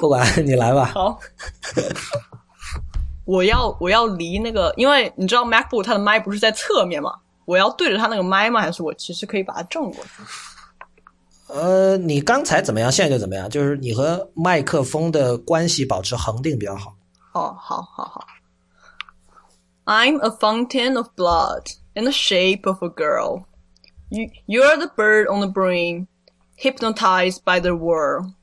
不管你来吧。好， 我要我要离那个，因为你知道 MacBook 它的麦不是在侧面嘛，我要对着它那个麦吗？还是我其实可以把它正过去？呃，你刚才怎么样？现在就怎么样？就是你和麦克风的关系保持恒定比较好。哦，好好好。I'm a fountain of blood in the shape of a girl. You, you're the bird on the brim, hypnotized by the whirl.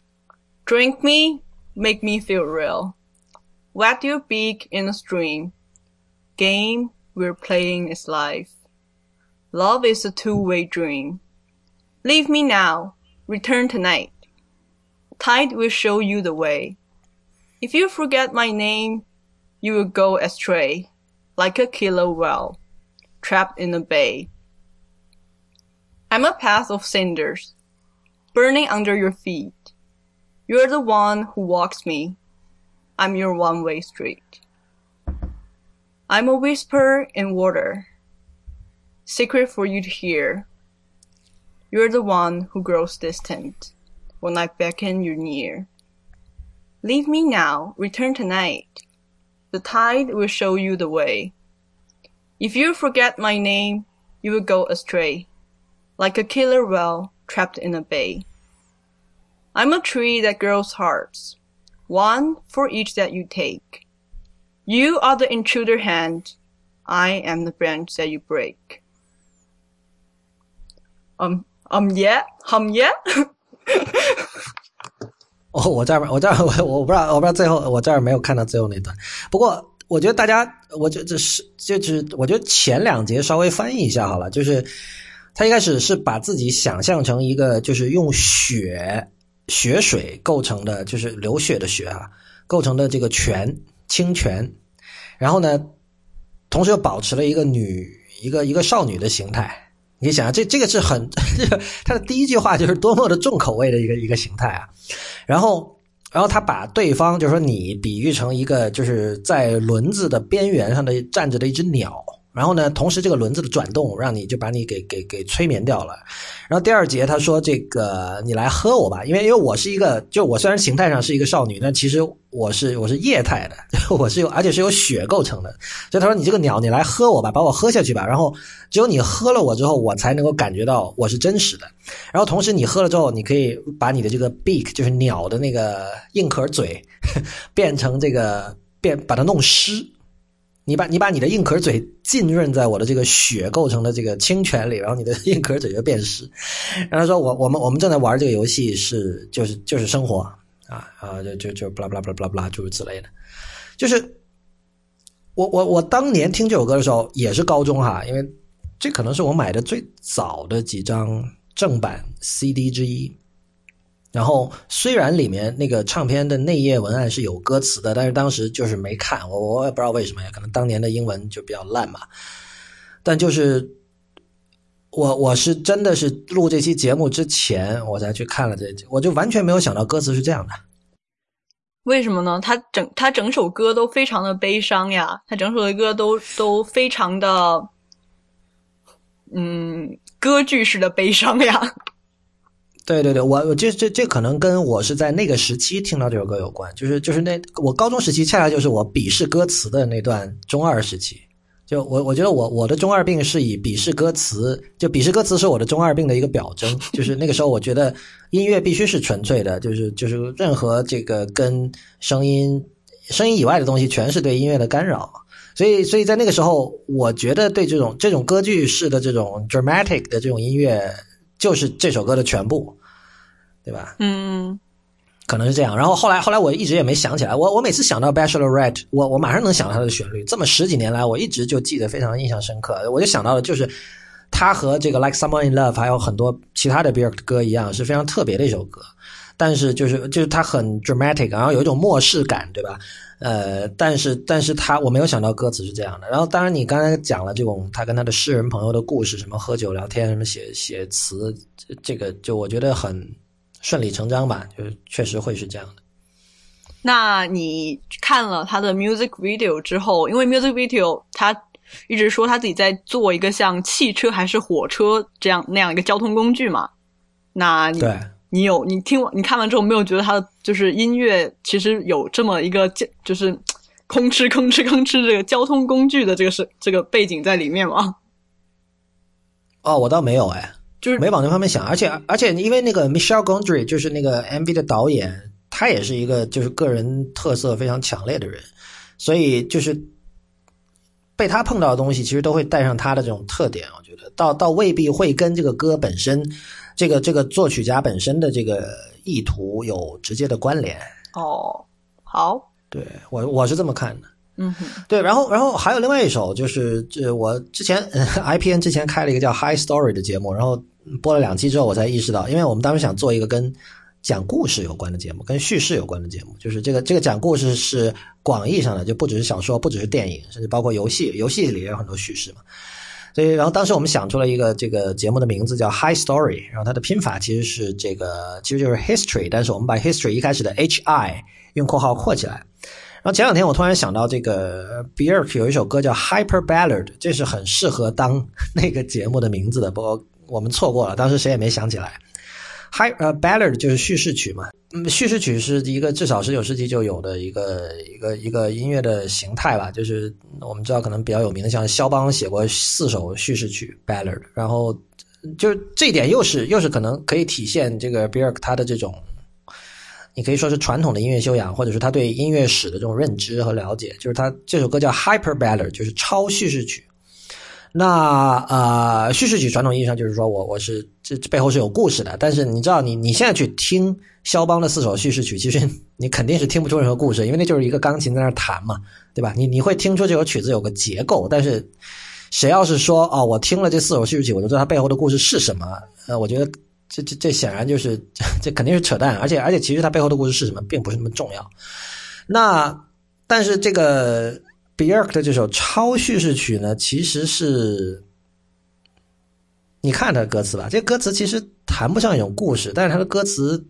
Drink me, make me feel real. Wet your beak in a stream. Game we're playing is life. Love is a two-way dream. Leave me now, return tonight. Tide will show you the way. If you forget my name, you will go astray, like a killer whale, trapped in a bay. I'm a path of cinders, burning under your feet. You're the one who walks me. I'm your one-way street. I'm a whisper in water, secret for you to hear. You're the one who grows distant when I beckon you near. Leave me now, return tonight. The tide will show you the way. If you forget my name, you will go astray, like a killer whale trapped in a bay. I'm a tree that grows hearts, one for each that you take. You are the intruder hand, I am the branch that you break. Um, um, yeah, um, yeah. 哦，我这儿我这儿我我不知道我不知道最后我这儿没有看到最后那段。不过我觉得大家，我觉得这是就是我觉得前两节稍微翻译一下好了，就是他一开始是把自己想象成一个就是用血血水构成的，就是流血的血啊构成的这个泉清泉，然后呢，同时又保持了一个女一个一个少女的形态。你想啊，这这个是很，这 个他的第一句话就是多么的重口味的一个一个形态啊，然后，然后他把对方就是说你比喻成一个就是在轮子的边缘上的站着的一只鸟，然后呢，同时这个轮子的转动让你就把你给给给催眠掉了。然后第二节他说这个你来喝我吧，因为因为我是一个，就我虽然形态上是一个少女，但其实我是我是液态的，我是有而且是由血构成的，所以他说你这个鸟你来喝我吧，把我喝下去吧，然后只有你喝了我之后，我才能够感觉到我是真实的。然后同时你喝了之后，你可以把你的这个 beak 就是鸟的那个硬壳嘴 变成这个变把它弄湿。你把你把你的硬壳嘴浸润在我的这个血构成的这个清泉里，然后你的 硬壳嘴就变湿。然后他说我我们我们正在玩这个游戏是就是就是生活啊啊就就就巴拉巴拉巴拉巴拉巴拉诸如此类的，就是我我我当年听这首歌的时候也是高中哈，因为这可能是我买的最早的几张正版 CD 之一。然后虽然里面那个唱片的内页文案是有歌词的，但是当时就是没看，我我也不知道为什么呀，可能当年的英文就比较烂嘛。但就是我我是真的是录这期节目之前，我才去看了这，我就完全没有想到歌词是这样的。为什么呢？他整他整首歌都非常的悲伤呀，他整首的歌都都非常的，嗯，歌剧式的悲伤呀。对对对，我我这这这可能跟我是在那个时期听到这首歌有关，就是就是那我高中时期恰恰就是我鄙视歌词的那段中二时期。就我我觉得我我的中二病是以鄙视歌词，就鄙视歌词是我的中二病的一个表征。就是那个时候我觉得音乐必须是纯粹的，就是就是任何这个跟声音声音以外的东西全是对音乐的干扰。所以所以在那个时候，我觉得对这种这种歌剧式的这种 dramatic 的这种音乐，就是这首歌的全部，对吧？嗯，可能是这样。然后后来后来我一直也没想起来，我我每次想到 Bachelorette，我我马上能想到它的旋律。这么十几年来，我一直就记得非常印象深刻。我就想到了就是它和这个 Like Someone in Love 还有很多其他的 Björk 的歌一样，是非常特别的一首歌。但是就是就是它很 dramatic，然后有一种末世感，对吧？呃，但是但是他我没有想到歌词是这样的。然后当然你刚才讲了这种他跟他的诗人朋友的故事，什么喝酒聊天，什么写写词，这这个就我觉得很顺理成章吧，就是确实会是这样的。那你看了他的 music video 之后，因为 music video 他一直说他自己在做一个像汽车还是火车这样那样一个交通工具嘛？那你对。你有你听完你看完之后没有觉得他的就是音乐其实有这么一个就就是吭哧吭哧吭哧这个交通工具的这个是这个背景在里面吗？哦，我倒没有哎，就是没往那方面想，而且而且因为那个 Michelle Gondry 就是那个 MV 的导演，他也是一个就是个人特色非常强烈的人，所以就是被他碰到的东西，其实都会带上他的这种特点。我觉得倒倒未必会跟这个歌本身。这个这个作曲家本身的这个意图有直接的关联哦，好，对我我是这么看的，嗯，对，然后然后还有另外一首，就是这我之前 IPN 之前开了一个叫 High Story 的节目，然后播了两期之后，我才意识到，因为我们当时想做一个跟讲故事有关的节目，跟叙事有关的节目，就是这个这个讲故事是广义上的，就不只是小说，不只是电影，甚至包括游戏，游戏里也有很多叙事嘛。所以，然后当时我们想出了一个这个节目的名字叫 High Story，然后它的拼法其实是这个，其实就是 History，但是我们把 History 一开始的 H I 用括号括起来。然后前两天我突然想到，这个 Björk 有一首歌叫 Hyper Ballad，这是很适合当 那个节目的名字的，不过我们错过了，当时谁也没想起来。High 呃 Ballad 就是叙事曲嘛，嗯，叙事曲是一个至少十九世纪就有的一个一个一个音乐的形态吧，就是我们知道可能比较有名的，像肖邦写过四首叙事曲 Ballad，然后就这一点又是又是可能可以体现这个 Björk 他的这种，你可以说是传统的音乐修养，或者是他对音乐史的这种认知和了解，就是他这首歌叫 Hyper Baller 就是超叙事曲。那呃，叙事曲传统意义上就是说我我是这背后是有故事的，但是你知道，你你现在去听肖邦的四首叙事曲，其实你肯定是听不出任何故事，因为那就是一个钢琴在那弹嘛，对吧？你你会听出这首曲子有个结构，但是谁要是说哦，我听了这四首叙事曲，我就知道它背后的故事是什么？呃，我觉得这这这显然就是这肯定是扯淡，而且而且其实它背后的故事是什么，并不是那么重要。那但是这个。Björk 的这首超叙事曲呢，其实是，你看它的歌词吧，这歌词其实谈不上一种故事，但是它的歌词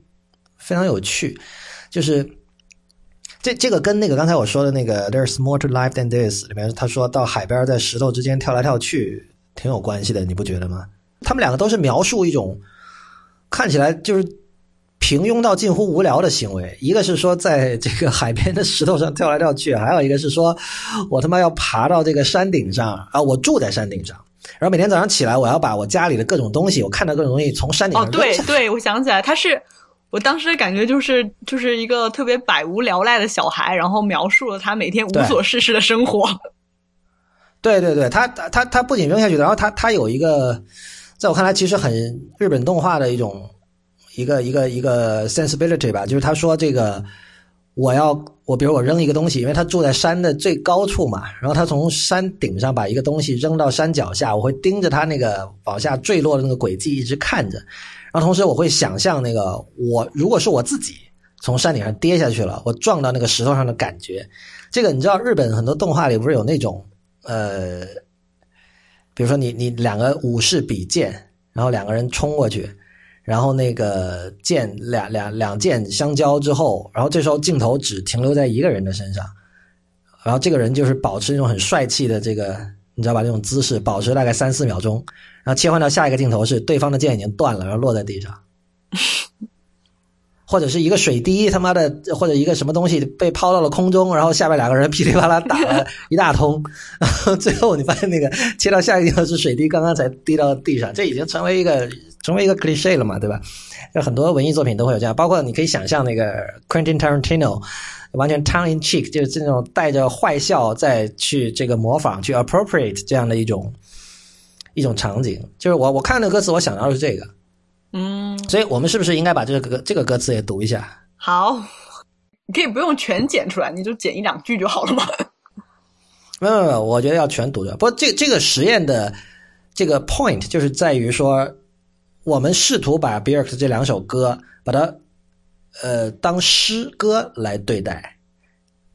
非常有趣，就是这这个跟那个刚才我说的那个 There's more to life than this 里面他说到海边在石头之间跳来跳去挺有关系的，你不觉得吗？他们两个都是描述一种看起来就是。平庸到近乎无聊的行为，一个是说在这个海边的石头上跳来跳去，还有一个是说我他妈要爬到这个山顶上啊！我住在山顶上，然后每天早上起来，我要把我家里的各种东西，我看到各种东西从山顶上哦，对对，我想起来，他是我当时感觉就是就是一个特别百无聊赖的小孩，然后描述了他每天无所事事的生活。对对对，他他他不仅扔下去，然后他他有一个，在我看来其实很日本动画的一种。一个一个一个 sensibility 吧，就是他说这个，我要我比如我扔一个东西，因为他住在山的最高处嘛，然后他从山顶上把一个东西扔到山脚下，我会盯着他那个往下坠落的那个轨迹一直看着，然后同时我会想象那个我如果是我自己从山顶上跌下去了，我撞到那个石头上的感觉，这个你知道日本很多动画里不是有那种呃。比如说你你两个武士比剑，然后两个人冲过去，然后那个剑两两两剑相交之后，然后这时候镜头只停留在一个人的身上，然后这个人就是保持那种很帅气的这个，你知道吧？那种姿势保持大概三四秒钟，然后切换到下一个镜头是对方的剑已经断了，然后落在地上。或者是一个水滴，他妈的，或者一个什么东西被抛到了空中，然后下面两个人噼里啪啦打了 一大通，然 后最后你发现那个切到下一个是水滴刚刚才滴到地上，这已经成为一个成为一个 cliche 了嘛，对吧？有很多文艺作品都会有这样，包括你可以想象那个 Quentin Tarantino 完全 tongue in cheek，就是这种带着坏笑再去这个模仿去 appropriate 这样的一种一种场景，就是我我看那个歌词，我想到的是这个。嗯，所以我们是不是应该把这个歌这个歌词也读一下？好，你可以不用全剪出来，你就剪一两句就好了嘛。没有没有，我觉得要全读的。不过这这个实验的这个 point 就是在于说，我们试图把 Björk 这两首歌把它呃当诗歌来对待，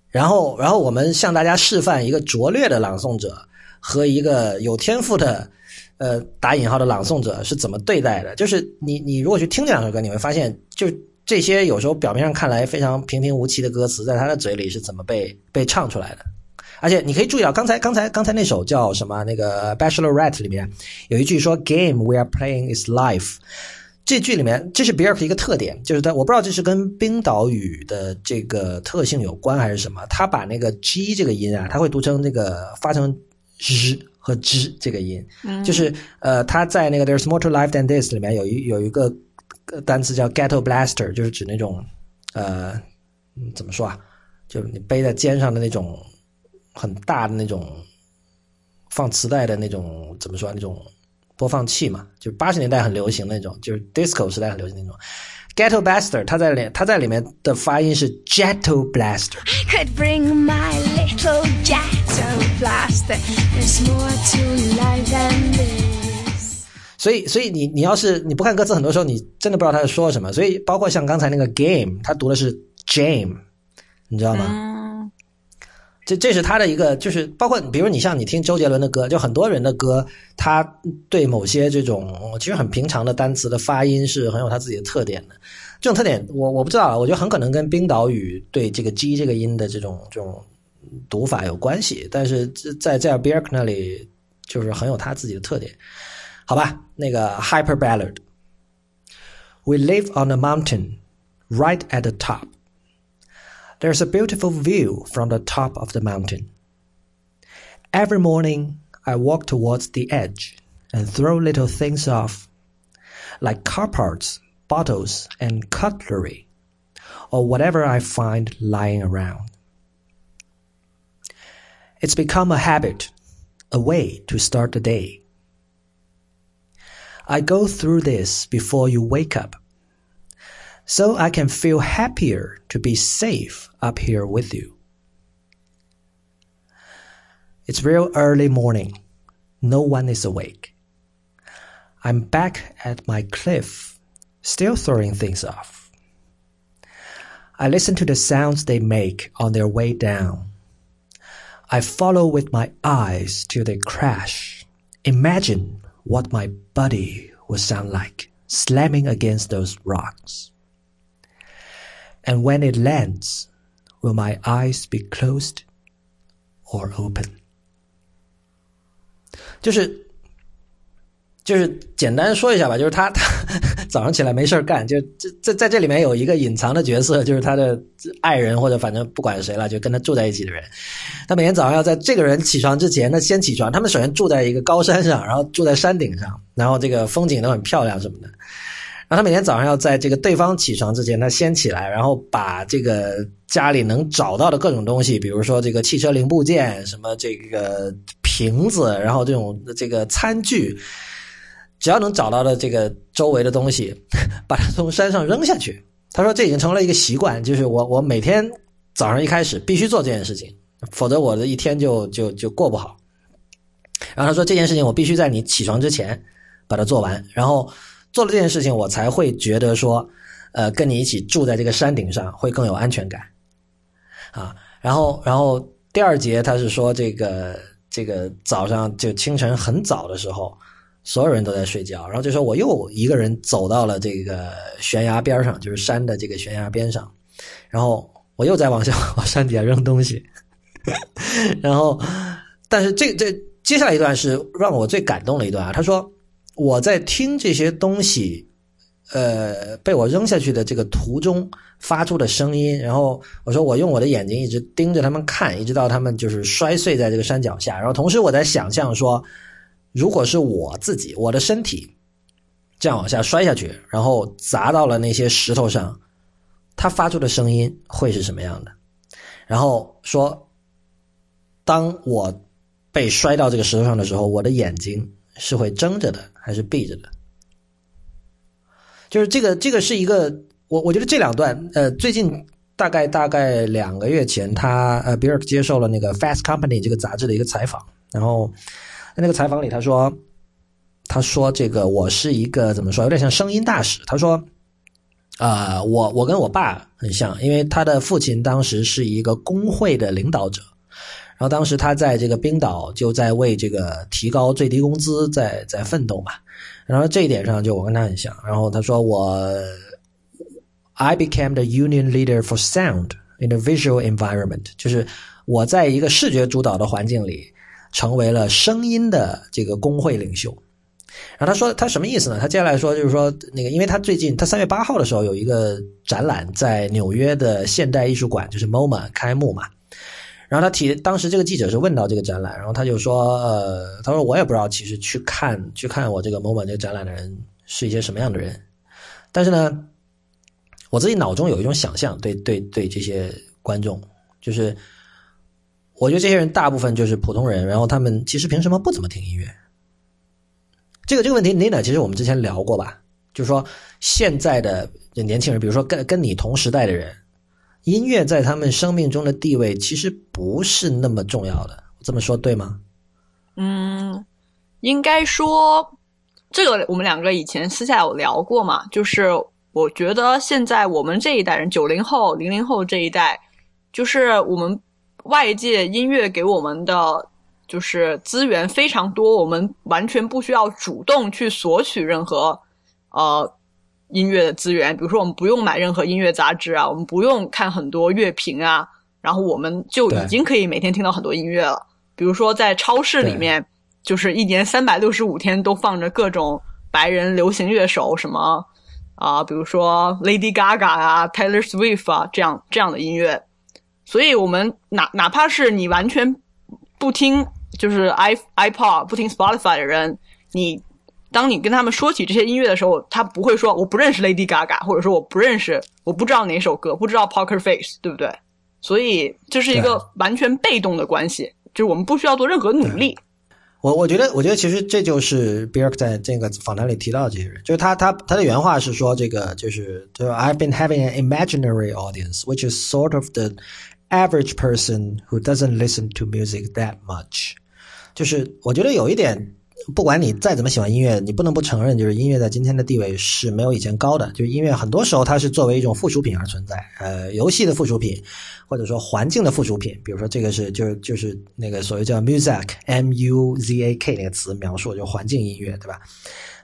然后然后我们向大家示范一个拙劣的朗诵者和一个有天赋的。呃，打引号的朗诵者是怎么对待的？就是你，你如果去听这两首歌，你会发现，就这些有时候表面上看来非常平平无奇的歌词，在他的嘴里是怎么被被唱出来的。而且你可以注意到，刚才刚才刚才那首叫什么？那个《Bachelorette》里面有一句说 “Game we are playing is life”，这句里面这是比尔克一个特点，就是他我不知道这是跟冰岛语的这个特性有关还是什么，他把那个 G 这个音啊，他会读成那个发成日。和之这个音，就是呃，他在那个 "There's more to life than this" 里面有一有一个单词叫 "ghetto blaster"，就是指那种呃，怎么说啊？就是你背在肩上的那种很大的那种放磁带的那种怎么说？那种播放器嘛，就是八十年代很流行那种，就是 disco 时代很流行那种。Ghetto Blaster，它在里，它在里面的发音是 Ghetto Blaster。Could bring my little ghetto blaster. There's more to life than this. 所以，所以你你要是你不看歌词，很多时候你真的不知道他在说什么。所以，包括像刚才那个 game，他读的是 jam，你知道吗？嗯， 这这是他的一个，就是包括比如你像你听周杰伦的歌，就很多人的歌，他对某些这种其实很平常的单词的发音是很有他自己的特点的。这种特点我我不知道，我觉得很可能跟冰岛语对这个 G 这个音的这种这种读法有关系。但是在在 Björk 那里就是很有他自己的特点，好吧？那个 Hyper Ballad。We live on a mountain, right at the top. There's a beautiful view from the top of the mountain. Every morning, I walk towards the edge and throw little things off, like car parts, bottles, and cutlery, or whatever I find lying around. It's become a habit, a way to start the day. I go through this before you wake up so I can feel happier to be safe up here with you. It's real early morning. No one is awake. I'm back at my cliff, still throwing things off. I listen to the sounds they make on their way down. I follow with my eyes till they crash. Imagine what my body would sound like slamming against those rocks. And when it lands, will my eyes be closed or open? 就是就是简单说一下吧，就是他他早上起来没事干，就这在在这里面有一个隐藏的角色，就是他的爱人或者反正不管谁了，就跟他住在一起的人。他每天早上要在这个人起床之前，他先起床。他们首先住在一个高山上，然后住在山顶上，然后这个风景都很漂亮什么的。然后他每天早上要在这个对方起床之前，他先起来，然后把这个家里能找到的各种东西，比如说这个汽车零部件、什么这个瓶子，然后这种这个餐具，只要能找到的这个周围的东西，把它从山上扔下去。他说这已经成了一个习惯，就是我我每天早上一开始必须做这件事情，否则我的一天就就就过不好。然后他说这件事情我必须在你起床之前把它做完，然后。做了这件事情，我才会觉得说，呃，跟你一起住在这个山顶上会更有安全感，啊，然后，然后第二节他是说这个这个早上就清晨很早的时候，所有人都在睡觉，然后就说我又一个人走到了这个悬崖边上，就是山的这个悬崖边上，然后我又在往下 往山底下扔东西，然后，但是这这接下来一段是让我最感动的一段啊，他说我在听这些东西。呃，被我扔下去的这个途中发出的声音，然后我说我用我的眼睛一直盯着他们看，一直到他们就是摔碎在这个山脚下，然后同时我在想象说，如果是我自己，我的身体这样往下摔下去，然后砸到了那些石头上，它发出的声音会是什么样的？然后说，当我被摔到这个石头上的时候，我的眼睛是会睁着的还是闭着的？就是这个，这个是一个我我觉得这两段，呃，最近大概大概两个月前，他呃，比尔接受了那个《Fast Company》这个杂志的一个采访，然后在那个采访里，他说，他说这个我是一个怎么说，有点像声音大使。他说，啊，我我跟我爸很像，因为他的父亲当时是一个工会的领导者，然后当时他在这个冰岛就在为这个提高最低工资在在奋斗嘛。然后这一点上，就我跟他很像。然后他说我，I became the union leader for sound in a visual environment，就是我在一个视觉主导的环境里，成为了声音的这个工会领袖。然后他说他什么意思呢？他接下来说就是说那个，因为他最近他三月八号的时候有一个展览在纽约的现代艺术馆，就是 MoMA 开幕嘛。然后他提，当时这个记者是问到这个展览，然后他就说，呃，他说我也不知道，其实去看去看我这个某某这个展览的人是一些什么样的人，但是呢，我自己脑中有一种想象，对对对，这些观众，就是我觉得这些人大部分就是普通人，然后他们其实凭什么不怎么听音乐？这个这个问题，Nina，其实我们之前聊过吧，就是说现在的年轻人，比如说跟跟你同时代的人。音乐在他们生命中的地位其实不是那么重要的，这么说对吗？嗯，应该说，这个我们两个以前私下有聊过嘛。就是我觉得现在我们这一代人，九零后、零零后这一代，就是我们外界音乐给我们的就是资源非常多，我们完全不需要主动去索取任何呃。音乐的资源，比如说我们不用买任何音乐杂志啊，我们不用看很多乐评啊，然后我们就已经可以每天听到很多音乐了。比如说在超市里面，就是一年三百六十五天都放着各种白人流行乐手，什么啊，比如说 Lady Gaga 啊、Taylor Swift 啊这样这样的音乐。所以我们哪哪怕是你完全不听就是 i iPod 不听 Spotify 的人，你。当你跟他们说起这些音乐的时候，他不会说我不认识 Lady Gaga，或者说我不认识，我不知道哪首歌，不知道 Poker Face，对不对？所以这是一个完全被动的关系，就是我们不需要做任何努力。我我觉得，我觉得其实这就是 b i r k 在这个访谈里提到的这些人，就是他他他的原话是说，这个就是就 I've been having an imaginary audience, which is sort of the average person who doesn't listen to music that much。就是我觉得有一点。不管你再怎么喜欢音乐，你不能不承认，就是音乐在今天的地位是没有以前高的。就是音乐很多时候它是作为一种附属品而存在，呃，游戏的附属品，或者说环境的附属品。比如说这个是就是就是那个所谓叫 music，m u z a k 那个词描述就环境音乐，对吧？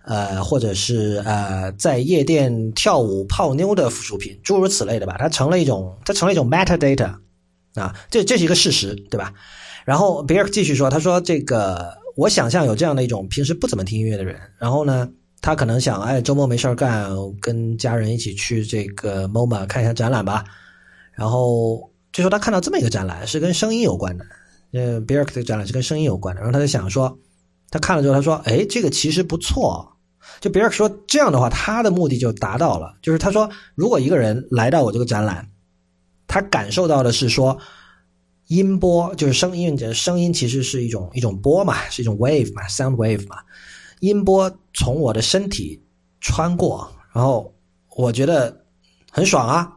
呃，或者是呃在夜店跳舞泡妞的附属品，诸如此类的吧。它成了一种它成了一种 metadata 啊，这这是一个事实，对吧？然后比尔继续说，他说这个。我想象有这样的一种平时不怎么听音乐的人，然后呢，他可能想，哎，周末没事干，跟家人一起去这个 MoMA 看一下展览吧。然后就说他看到这么一个展览，是跟声音有关的，呃 b i r k 的展览是跟声音有关的。然后他就想说，他看了之后，他说，哎，这个其实不错。就 b i r k 说这样的话，他的目的就达到了。就是他说，如果一个人来到我这个展览，他感受到的是说。音波就是声音，这声音其实是一种一种波嘛，是一种 wave 嘛，sound wave 嘛。音波从我的身体穿过，然后我觉得很爽啊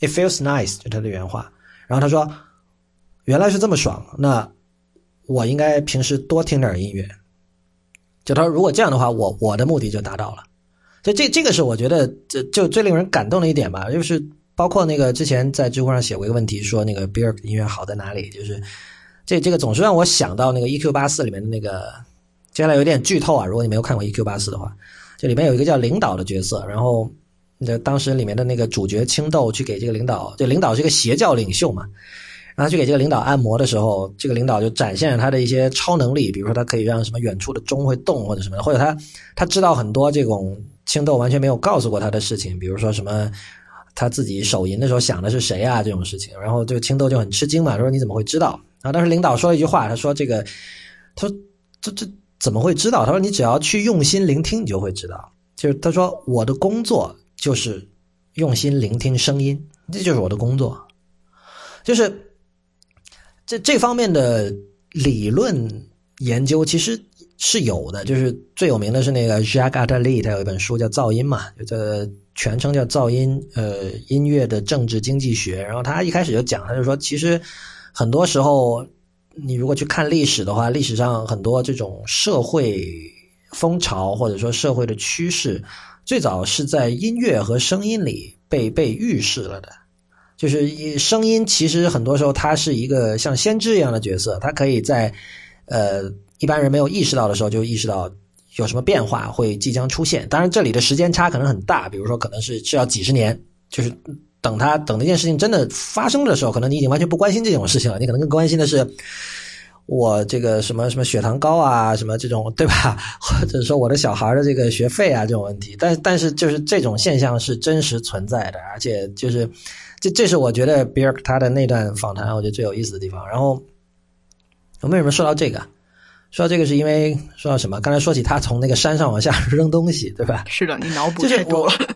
，it feels nice，就他的原话。然后他说，原来是这么爽，那我应该平时多听点音乐。就他说，如果这样的话，我我的目的就达到了。所以这这个是我觉得这就最令人感动的一点吧，就是。包括那个之前在知乎上写过一个问题，说那个 b i r 音乐好在哪里？就是这这个总是让我想到那个 EQ 八四里面的那个，接下来有点剧透啊，如果你没有看过 EQ 八四的话，这里面有一个叫领导的角色，然后那当时里面的那个主角青豆去给这个领导，这领导是一个邪教领袖嘛，然后去给这个领导按摩的时候，这个领导就展现了他的一些超能力，比如说他可以让什么远处的钟会动或者什么的，或者他他知道很多这种青豆完全没有告诉过他的事情，比如说什么。他自己手淫的时候想的是谁啊？这种事情，然后这个青豆就很吃惊嘛，说你怎么会知道？然后当时领导说了一句话，他说这个，他说这这怎么会知道？他说你只要去用心聆听，你就会知道。就是他说我的工作就是用心聆听声音，这就是我的工作，就是这这方面的理论研究其实是有的，就是最有名的是那个 Jacques Attali，他有一本书叫《噪音》嘛，就这。全称叫噪音，呃，音乐的政治经济学。然后他一开始就讲，他就说，其实很多时候，你如果去看历史的话，历史上很多这种社会风潮或者说社会的趋势，最早是在音乐和声音里被被预示了的。就是声音，其实很多时候它是一个像先知一样的角色，它可以在呃一般人没有意识到的时候就意识到。有什么变化会即将出现？当然，这里的时间差可能很大，比如说可能是是要几十年，就是等他等那件事情真的发生的时候，可能你已经完全不关心这种事情了，你可能更关心的是我这个什么什么血糖高啊，什么这种对吧？或者说我的小孩的这个学费啊这种问题。但但是就是这种现象是真实存在的，而且就是这这是我觉得比尔他的那段访谈我觉得最有意思的地方。然后我为什么说到这个？说到这个是因为说到什么？刚才说起他从那个山上往下扔东西，对吧？是的，你脑补太多了。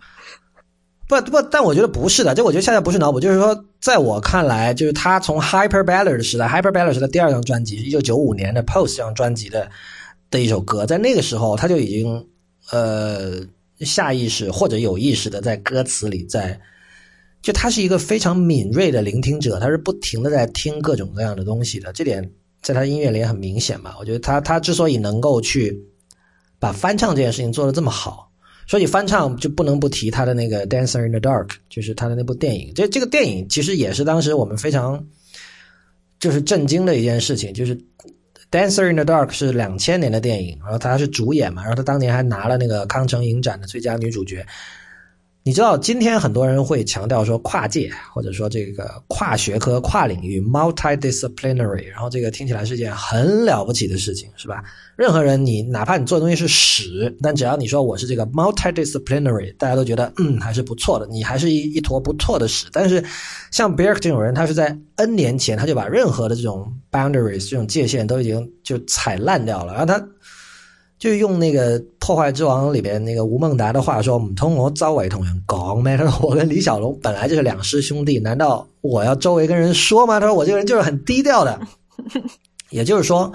不不，但我觉得不是的，这我觉得恰恰不是脑补，就是说，在我看来，就是他从 Hyper Ballad 时代，Hyper Ballad 时代第二张专辑，一九九五年的 Post 这张专辑的的一首歌，在那个时候他就已经呃下意识或者有意识的在歌词里，在就他是一个非常敏锐的聆听者，他是不停的在听各种各样的东西的，这点。在他音乐里也很明显嘛，我觉得他他之所以能够去把翻唱这件事情做得这么好，说起翻唱就不能不提他的那个《Dancer in the Dark》，就是他的那部电影。这这个电影其实也是当时我们非常就是震惊的一件事情，就是《Dancer in the Dark》是两千年的电影，然后他是主演嘛，然后他当年还拿了那个康城影展的最佳女主角。你知道今天很多人会强调说跨界，或者说这个跨学科、跨领域 （multidisciplinary），然后这个听起来是件很了不起的事情，是吧？任何人，你哪怕你做的东西是屎，但只要你说我是这个 multidisciplinary，大家都觉得嗯还是不错的，你还是一一坨不错的屎。但是像 b e r k 这种人，他是在 N 年前他就把任何的这种 boundaries 这种界限都已经就踩烂掉了，然后他。就用那个《破坏之王》里边那个吴孟达的话说：“唔通我周围同人讲咩？他说我跟李小龙本来就是两师兄弟，难道我要周围跟人说吗？他说我这个人就是很低调的。也就是说，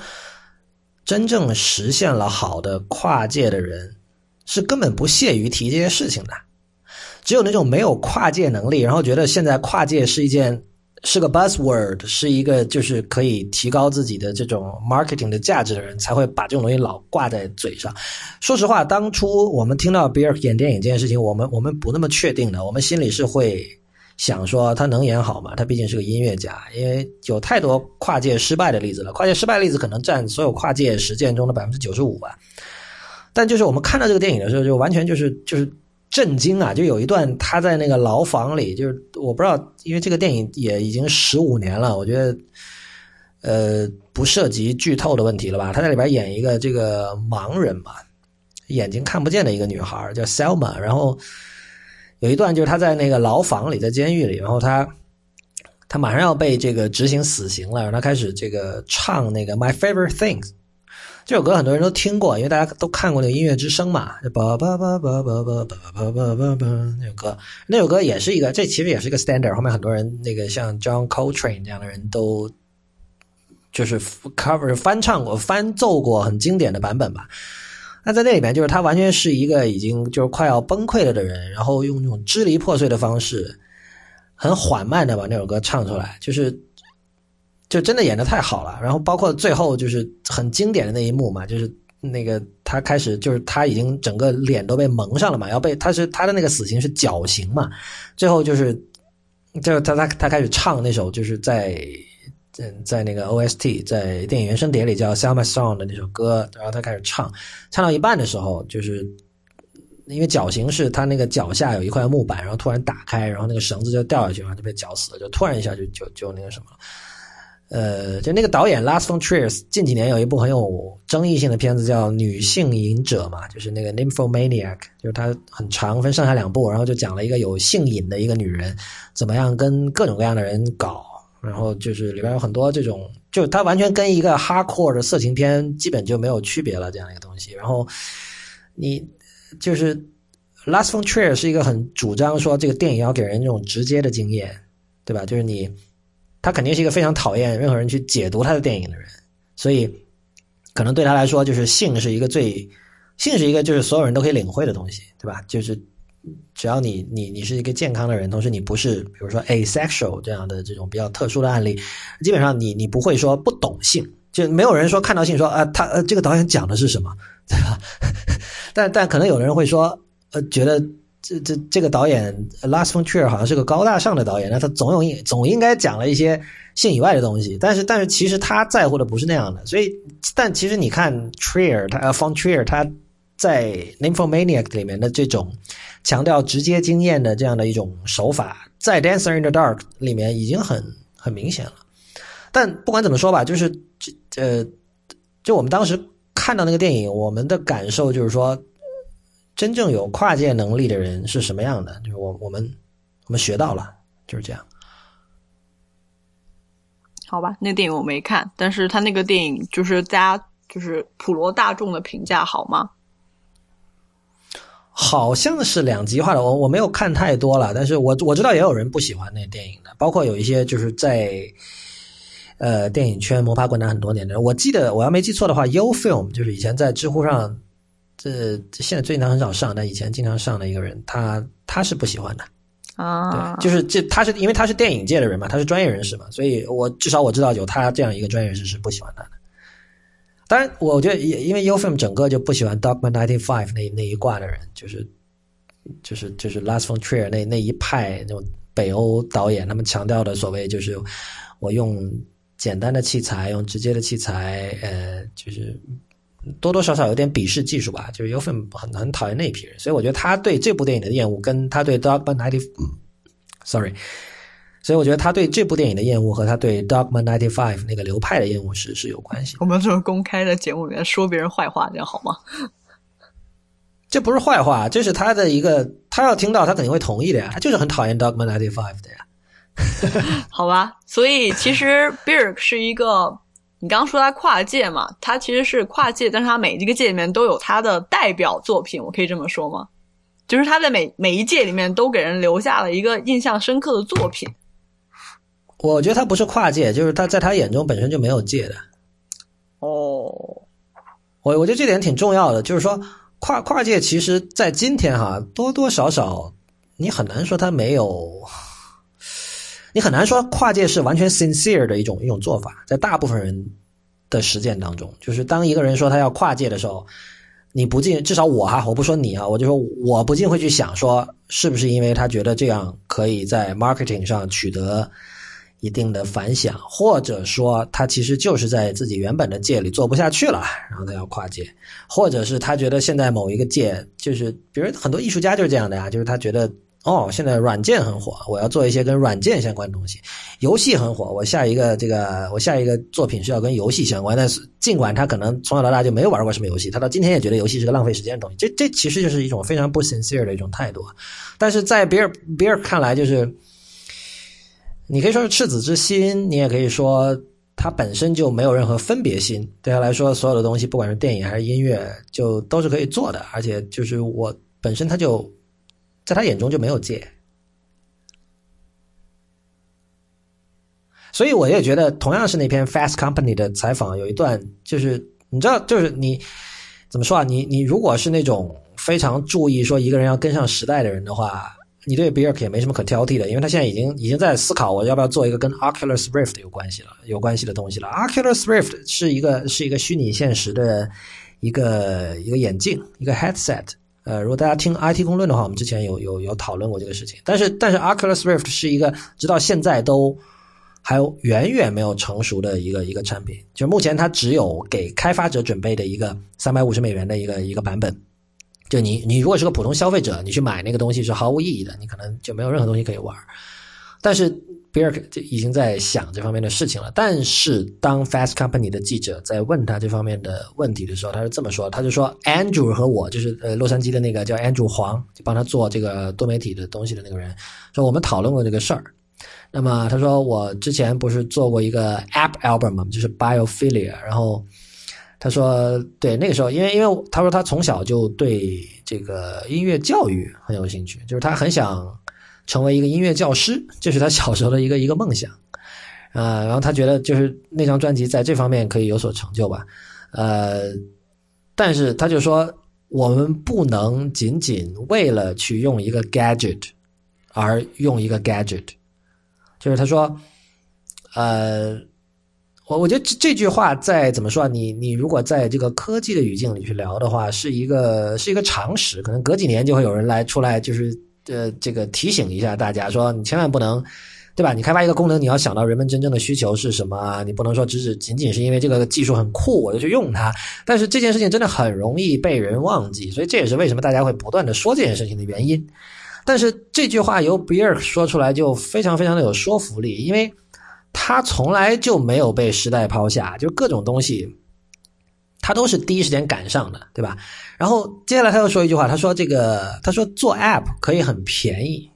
真正实现了好的跨界的人，是根本不屑于提这些事情的。只有那种没有跨界能力，然后觉得现在跨界是一件。”是个 buzzword，是一个就是可以提高自己的这种 marketing 的价值的人才会把这种东西老挂在嘴上。说实话，当初我们听到 Beer 演电影这件事情，我们我们不那么确定的，我们心里是会想说他能演好吗？他毕竟是个音乐家，因为有太多跨界失败的例子了。跨界失败例子可能占所有跨界实践中的百分之九十五吧。但就是我们看到这个电影的时候，就完全就是就是。震惊啊！就有一段他在那个牢房里，就是我不知道，因为这个电影也已经十五年了，我觉得，呃，不涉及剧透的问题了吧？他在里边演一个这个盲人嘛，眼睛看不见的一个女孩叫 Selma，然后有一段就是他在那个牢房里，在监狱里，然后他他马上要被这个执行死刑了，然后他开始这个唱那个 My Favorite Things。这首歌很多人都听过，因为大家都看过那个《音乐之声》嘛，叭叭叭叭叭叭叭叭叭叭叭那首歌，那首歌也是一个，这其实也是一个 standard。后面很多人那个像 John Coltrane 这样的人都就是 cover 翻唱过、翻奏过很经典的版本吧。那在那里面，就是他完全是一个已经就是快要崩溃了的人，然后用那种支离破碎的方式，很缓慢的把那首歌唱出来，就是。就真的演的太好了，然后包括最后就是很经典的那一幕嘛，就是那个他开始就是他已经整个脸都被蒙上了嘛，要被他是他的那个死刑是绞刑嘛，最后就是就是他他他开始唱那首就是在嗯，在那个 OST，在电影原声碟里叫《Sell My Song》的那首歌，然后他开始唱，唱到一半的时候，就是因为绞刑是他那个脚下有一块木板，然后突然打开，然后那个绳子就掉下去，然后就被绞死了，就突然一下就就就那个什么了。呃，就那个导演 Lars von Trier 近几年有一部很有争议性的片子叫《女性瘾者》嘛，就是那个 Nymphomaniac，就是它很长，分上下两部，然后就讲了一个有性瘾的一个女人怎么样跟各种各样的人搞，然后就是里边有很多这种，就它完全跟一个 hardcore 的色情片基本就没有区别了这样一个东西。然后你就是 Lars von Trier 是一个很主张说这个电影要给人这种直接的经验，对吧？就是你。他肯定是一个非常讨厌任何人去解读他的电影的人，所以可能对他来说，就是性是一个最性是一个就是所有人都可以领会的东西，对吧？就是只要你你你是一个健康的人，同时你不是比如说 asexual 这样的这种比较特殊的案例，基本上你你不会说不懂性，就没有人说看到性说啊他呃这个导演讲的是什么，对吧？但但可能有的人会说呃觉得。这这这个导演 Lars von Trier 好像是个高大上的导演，那他总有应总应该讲了一些性以外的东西，但是但是其实他在乎的不是那样的，所以但其实你看 Trier 他呃 von Trier 他在 Nymphomaniac 里面的这种强调直接经验的这样的一种手法，在 Dancer in the Dark 里面已经很很明显了。但不管怎么说吧，就是这呃，就我们当时看到那个电影，我们的感受就是说。真正有跨界能力的人是什么样的？就是我我们我们学到了，就是这样。好吧，那电影我没看，但是他那个电影就是大家就是普罗大众的评价好吗？好像是两极化的，我我没有看太多了，但是我我知道也有人不喜欢那电影的，包括有一些就是在呃电影圈摸爬滚打很多年的人。我记得我要没记错的话，U Film 就是以前在知乎上。这现在最近他很少上，但以前经常上的一个人，他他是不喜欢的啊。对，就是这他是因为他是电影界的人嘛，他是专业人士嘛，所以我至少我知道有他这样一个专业人士是不喜欢他的。当然，我觉得也因为 UFM 整个就不喜欢 Dogma Ninety Five 那那一挂的人，就是就是就是 Last von Trier 那那一派那种北欧导演，他们强调的所谓就是我用简单的器材，用直接的器材，呃，就是。多多少少有点鄙视技术吧，就是有份很很讨厌那一批人，所以我觉得他对这部电影的厌恶，跟他对 Dogma Ninety，sorry，所以我觉得他对这部电影的厌恶和他对 Dogma Ninety Five 那个流派的厌恶是是有关系。我们这种公开的节目里面说别人坏话，这样好吗？这不是坏话，这是他的一个，他要听到他肯定会同意的呀，他就是很讨厌 Dogma Ninety Five 的呀。好吧，所以其实 Birk 是一个。你刚刚说他跨界嘛？他其实是跨界，但是他每一个界里面都有他的代表作品，我可以这么说吗？就是他在每每一届里面都给人留下了一个印象深刻的作品。我觉得他不是跨界，就是他在他眼中本身就没有界的。哦，我我觉得这点挺重要的，就是说跨跨界，其实在今天哈多多少少你很难说他没有。你很难说跨界是完全 sincere 的一种一种做法，在大部分人的实践当中，就是当一个人说他要跨界的时候，你不禁至少我哈，我不说你啊，我就说我不禁会去想说，是不是因为他觉得这样可以在 marketing 上取得一定的反响，或者说他其实就是在自己原本的界里做不下去了，然后他要跨界，或者是他觉得现在某一个界就是，比如很多艺术家就是这样的呀，就是他觉得。哦，现在软件很火，我要做一些跟软件相关的东西。游戏很火，我下一个这个我下一个作品是要跟游戏相关。但是尽管他可能从小到大就没有玩过什么游戏，他到今天也觉得游戏是个浪费时间的东西。这这其实就是一种非常不 sincere 的一种态度。但是在比尔比尔看来，就是你可以说是赤子之心，你也可以说他本身就没有任何分别心。对他来说，所有的东西，不管是电影还是音乐，就都是可以做的。而且就是我本身他就。在他眼中就没有界，所以我也觉得，同样是那篇 Fast Company 的采访，有一段就是你知道，就是你怎么说啊？你你如果是那种非常注意说一个人要跟上时代的人的话，你对 b i r k 也没什么可挑剔的，因为他现在已经已经在思考我要不要做一个跟 Oculus Rift 有关系了有关系的东西了。Oculus Rift 是一个是一个虚拟现实的一个一个眼镜，一个 headset。呃，如果大家听 IT 公论的话，我们之前有有有讨论过这个事情。但是但是，Oculus Rift 是一个直到现在都还远远没有成熟的一个一个产品。就目前它只有给开发者准备的一个三百五十美元的一个一个版本。就你你如果是个普通消费者，你去买那个东西是毫无意义的，你可能就没有任何东西可以玩。但是比尔就已经在想这方面的事情了。但是当 Fast Company 的记者在问他这方面的问题的时候，他是这么说：他就说，Andrew 和我就是呃洛杉矶的那个叫 Andrew 黄，就帮他做这个多媒体的东西的那个人，说我们讨论过这个事儿。那么他说我之前不是做过一个 App Album 嘛，就是 Biophilia，然后他说对那个时候，因为因为他说他从小就对这个音乐教育很有兴趣，就是他很想。成为一个音乐教师，这是他小时候的一个一个梦想，啊，然后他觉得就是那张专辑在这方面可以有所成就吧，呃，但是他就说我们不能仅仅为了去用一个 gadget 而用一个 gadget，就是他说，呃，我我觉得这这句话在怎么说啊？你你如果在这个科技的语境里去聊的话，是一个是一个常识，可能隔几年就会有人来出来就是。呃，这个提醒一下大家，说你千万不能，对吧？你开发一个功能，你要想到人们真正的需求是什么？你不能说只是仅仅是因为这个技术很酷，我就去用它。但是这件事情真的很容易被人忘记，所以这也是为什么大家会不断的说这件事情的原因。但是这句话由比尔说出来就非常非常的有说服力，因为他从来就没有被时代抛下，就各种东西。他都是第一时间赶上的，对吧？然后接下来他又说一句话，他说：“这个，他说做 App 可以很便宜，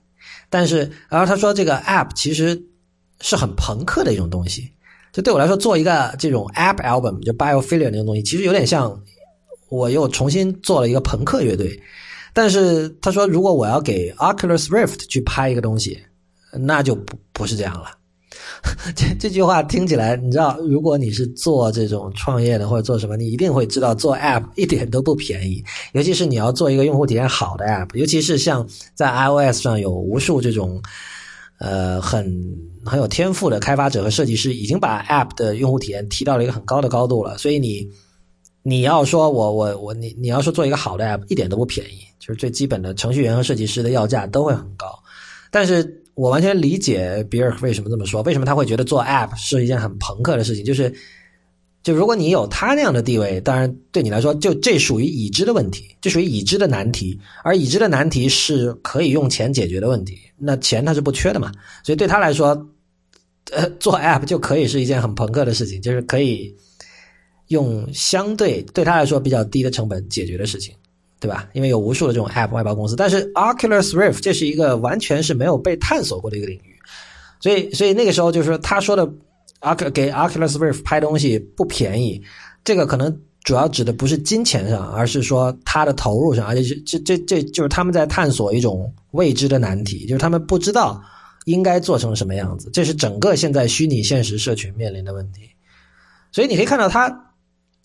但是，然后他说这个 App 其实是很朋克的一种东西。就对我来说，做一个这种 App Album 就 Biophilia 那种东西，其实有点像我又重新做了一个朋克乐队。但是他说，如果我要给 Oculus Rift 去拍一个东西，那就不不是这样了。” 这这句话听起来，你知道，如果你是做这种创业的或者做什么，你一定会知道，做 App 一点都不便宜，尤其是你要做一个用户体验好的 App，尤其是像在 iOS 上有无数这种，呃，很很有天赋的开发者和设计师，已经把 App 的用户体验提到了一个很高的高度了。所以你你要说我我我你你要说做一个好的 App，一点都不便宜，就是最基本的程序员和设计师的要价都会很高，但是。我完全理解比尔为什么这么说，为什么他会觉得做 App 是一件很朋克的事情。就是，就如果你有他那样的地位，当然对你来说，就这属于已知的问题，这属于已知的难题。而已知的难题是可以用钱解决的问题，那钱他是不缺的嘛。所以对他来说，呃，做 App 就可以是一件很朋克的事情，就是可以用相对对他来说比较低的成本解决的事情。对吧？因为有无数的这种 App 外包公司，但是 Oculus Rift 这是一个完全是没有被探索过的一个领域，所以，所以那个时候就是说他说的 O 给 Oculus Rift 拍东西不便宜，这个可能主要指的不是金钱上，而是说他的投入上，而且是这这这就是他们在探索一种未知的难题，就是他们不知道应该做成什么样子，这是整个现在虚拟现实社群面临的问题，所以你可以看到他。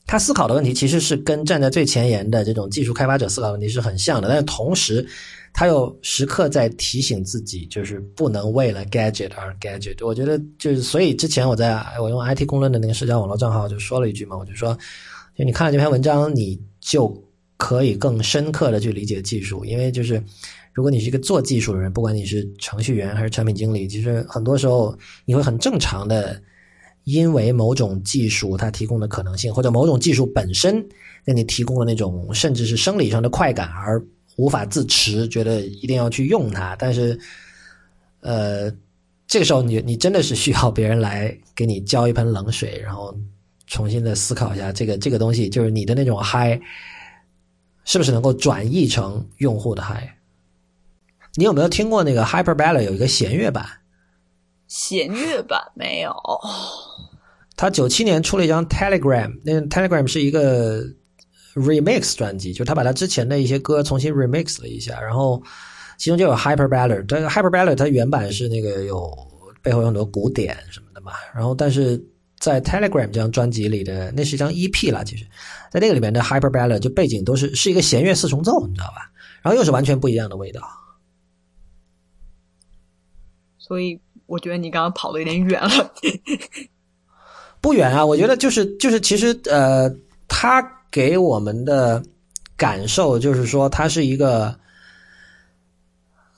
他思考的问题其实是跟站在最前沿的这种技术开发者思考问题是很像的，但是同时，他又时刻在提醒自己，就是不能为了 gadget 而 gadget。我觉得就是，所以之前我在我用 IT 公论的那个社交网络账号就说了一句嘛，我就说，就你看了这篇文章，你就可以更深刻的去理解技术，因为就是如果你是一个做技术的人，不管你是程序员还是产品经理，其实很多时候你会很正常的。因为某种技术它提供的可能性，或者某种技术本身给你提供了那种甚至是生理上的快感，而无法自持，觉得一定要去用它。但是，呃，这个时候你你真的是需要别人来给你浇一盆冷水，然后重新的思考一下这个这个东西，就是你的那种嗨，是不是能够转译成用户的嗨？你有没有听过那个 Hyperbella 有一个弦乐版？弦乐版没有。他九七年出了一张 Telegram，那 Telegram 是一个 remix 专辑，就是他把他之前的一些歌重新 remix 了一下，然后其中就有 Hyper Ballad，但 Hyper Ballad 它原版是那个有背后有很多鼓点什么的嘛，然后但是在 Telegram 这张专辑里的那是一张 EP 啦，其实在那个里面的 Hyper Ballad 就背景都是是一个弦乐四重奏，你知道吧？然后又是完全不一样的味道，所以我觉得你刚刚跑的有点远了。不远啊，我觉得就是就是，其实呃，他给我们的感受就是说，他是一个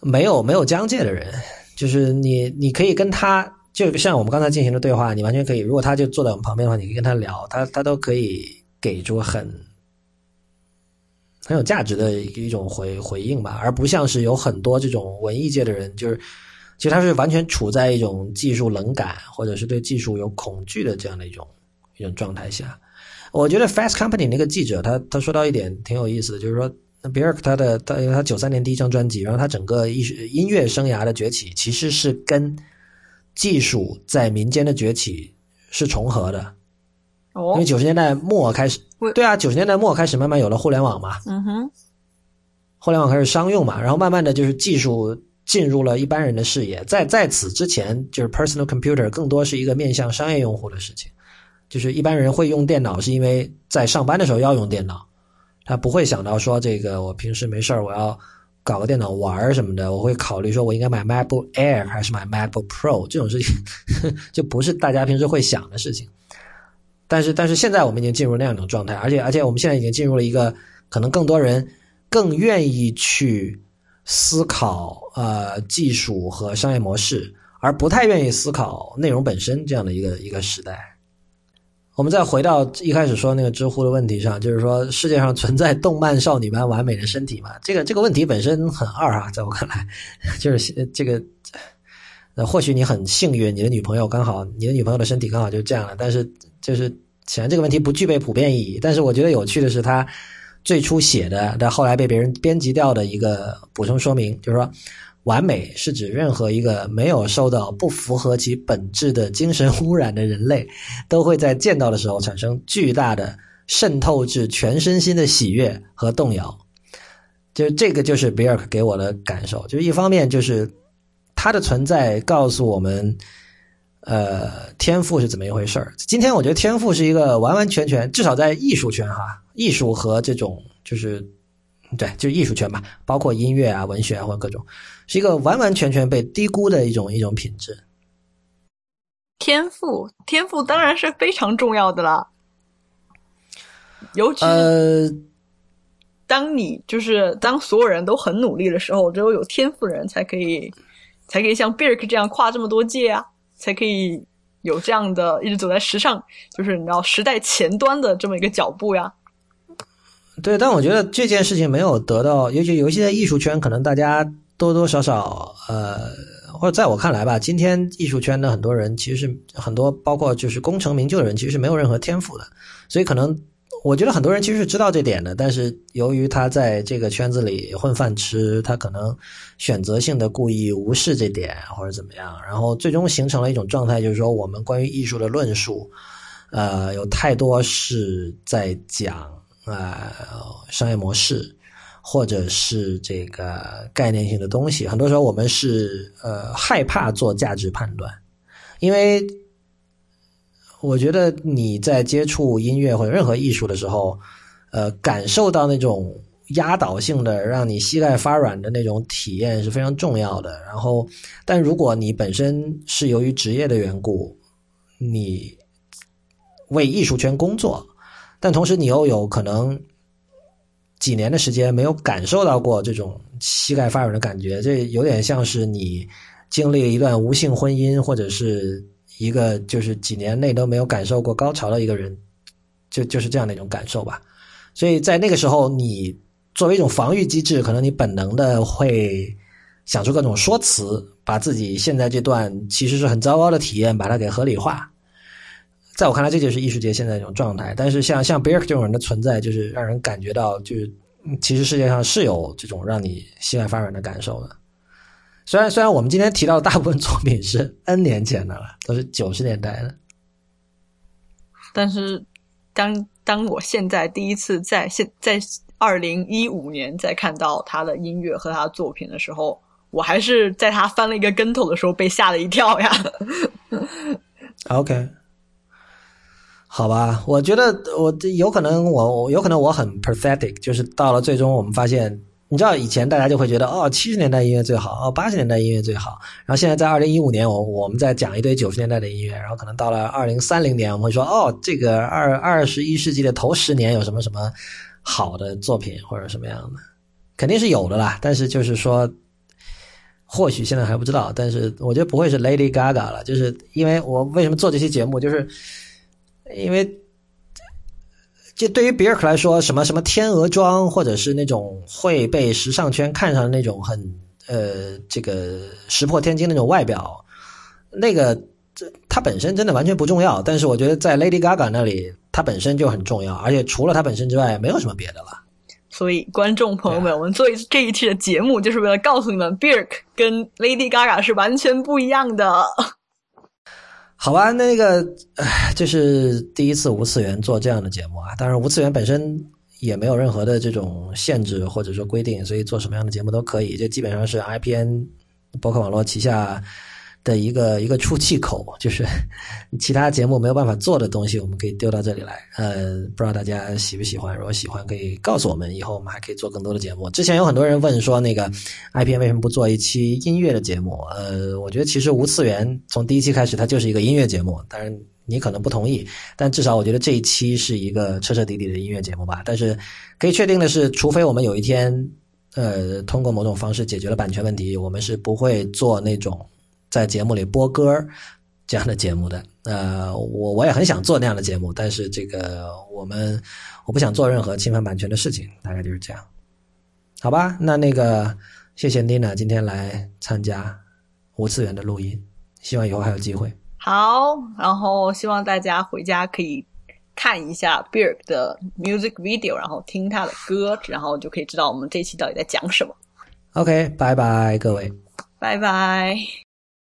没有没有疆界的人，就是你你可以跟他就像我们刚才进行的对话，你完全可以，如果他就坐在我们旁边的话，你可以跟他聊，他他都可以给出很很有价值的一种回回应吧，而不像是有很多这种文艺界的人，就是其实他是完全处在一种技术冷感或者是对技术有恐惧的这样的一种一种状态下。我觉得 Fast Company 那个记者他他说到一点挺有意思的，就是说。那比尔他的他因为他九三年第一张专辑，然后他整个艺术音乐生涯的崛起其实是跟技术在民间的崛起是重合的。哦因为九十年代末开始，对啊，九十年代末开始慢慢有了互联网嘛，嗯哼，互联网开始商用嘛，然后慢慢的就是技术进入了一般人的视野。在在此之前，就是 personal computer 更多是一个面向商业用户的事情，就是一般人会用电脑是因为在上班的时候要用电脑，他不会想到说这个我平时没事我要搞个电脑玩什么的，我会考虑说我应该买 MacBook Air 还是买 MacBook Pro 这种事情，就不是大家平时会想的事情。但是但是现在我们已经进入那样一种状态，而且而且我们现在已经进入了一个可能更多人更愿意去思考呃技术和商业模式，而不太愿意思考内容本身这样的一个一个时代。我们再回到一开始说那个知乎的问题上，就是说世界上存在动漫少女般完美的身体吗？这个这个问题本身很二啊，在我看来，就是这个。呃，或许你很幸运，你的女朋友刚好，你的女朋友的身体刚好就这样了。但是，就是显然这个问题不具备普遍意义。但是，我觉得有趣的是，它最初写的，但后来被别人编辑掉的一个补充说明，就是说，完美是指任何一个没有受到不符合其本质的精神污染的人类，都会在见到的时候产生巨大的渗透至全身心的喜悦和动摇。就这个，就是比尔给我的感受。就是一方面就是。它的存在告诉我们，呃，天赋是怎么一回事儿。今天我觉得天赋是一个完完全全，至少在艺术圈哈，艺术和这种就是，对，就是艺术圈吧，包括音乐啊、文学啊或者各种，是一个完完全全被低估的一种一种品质。天赋，天赋当然是非常重要的啦，尤其呃，当你就是当所有人都很努力的时候，只有有天赋的人才可以，才可以像 Birk 这样跨这么多界啊，才可以有这样的一直走在时尚，就是你知道时代前端的这么一个脚步呀。对，但我觉得这件事情没有得到，尤其尤其在艺术圈，可能大家多多少少呃，或者在我看来吧，今天艺术圈的很多人其实是很多，包括就是功成名就的人，其实是没有任何天赋的，所以可能我觉得很多人其实是知道这点的，但是由于他在这个圈子里混饭吃，他可能选择性的故意无视这点或者怎么样，然后最终形成了一种状态，就是说我们关于艺术的论述，呃，有太多是在讲。呃，商业模式，或者是这个概念性的东西，很多时候我们是呃害怕做价值判断，因为我觉得你在接触音乐或者任何艺术的时候，呃，感受到那种压倒性的让你膝盖发软的那种体验是非常重要的。然后，但如果你本身是由于职业的缘故，你为艺术圈工作。但同时，你又有可能几年的时间没有感受到过这种膝盖发软的感觉，这有点像是你经历了一段无性婚姻，或者是一个就是几年内都没有感受过高潮的一个人，就就是这样的一种感受吧。所以在那个时候，你作为一种防御机制，可能你本能的会想出各种说辞，把自己现在这段其实是很糟糕的体验，把它给合理化。在我看来，这就是艺术界现在这种状态。但是像像 Birk 这种人的存在，就是让人感觉到，就是其实世界上是有这种让你膝盖发软的感受的。虽然虽然我们今天提到的大部分作品是 N 年前的了，都是九十年代的，但是当当我现在第一次在现在二零一五年再看到他的音乐和他的作品的时候，我还是在他翻了一个跟头的时候被吓了一跳呀。OK，好吧，我觉得我有可能我我有可能我很 pathetic，就是到了最终我们发现，你知道以前大家就会觉得哦七十年代音乐最好，哦八十年代音乐最好，然后现在在二零一五年我我们在讲一堆九十年代的音乐，然后可能到了二零三零年我们会说哦这个二二十一世纪的头十年有什么什么好的作品或者什么样的，肯定是有的啦，但是就是说。或许现在还不知道，但是我觉得不会是 Lady Gaga 了，就是因为我为什么做这期节目，就是因为这对于比尔克来说，什么什么天鹅装，或者是那种会被时尚圈看上的那种很呃这个石破天惊那种外表，那个这它本身真的完全不重要。但是我觉得在 Lady Gaga 那里，它本身就很重要，而且除了它本身之外，没有什么别的了。所以，观众朋友们，我们做一这一期的节目，就是为了告诉你们，Birk 跟 Lady Gaga 是完全不一样的。好吧，那个，唉这是第一次无次元做这样的节目啊。当然，无次元本身也没有任何的这种限制或者说规定，所以做什么样的节目都可以。这基本上是 IPN 包括网络旗下的一个 一个出气口，就是 其他节目没有办法做的东西，我们可以丢到这里来。呃，不知道大家喜不喜欢？如果喜欢，可以告诉我们，以后我们还可以做更多的节目。之前有很多人问说，那个 IPN 为什么不做一期音乐的节目？呃，我觉得其实无次元从第一期开始，它就是一个音乐节目。当然，你可能不同意，但至少我觉得这一期是一个彻彻底底的音乐节目吧。但是可以确定的是，除非我们有一天，呃，通过某种方式解决了版权问题，我们是不会做那种在节目里播歌这样的节目的。呃，我我也很想做那样的节目，但是这个我们我不想做任何侵犯版权的事情，大概就是这样。好吧，那那个谢谢 Nina 今天来参加无次元的录音，希望以后还有机会。好，然后希望大家回家可以看一下 Birk 的 music video，然后听他的歌，然后就可以知道我们这期到底在讲什么。OK，拜拜各位。拜拜。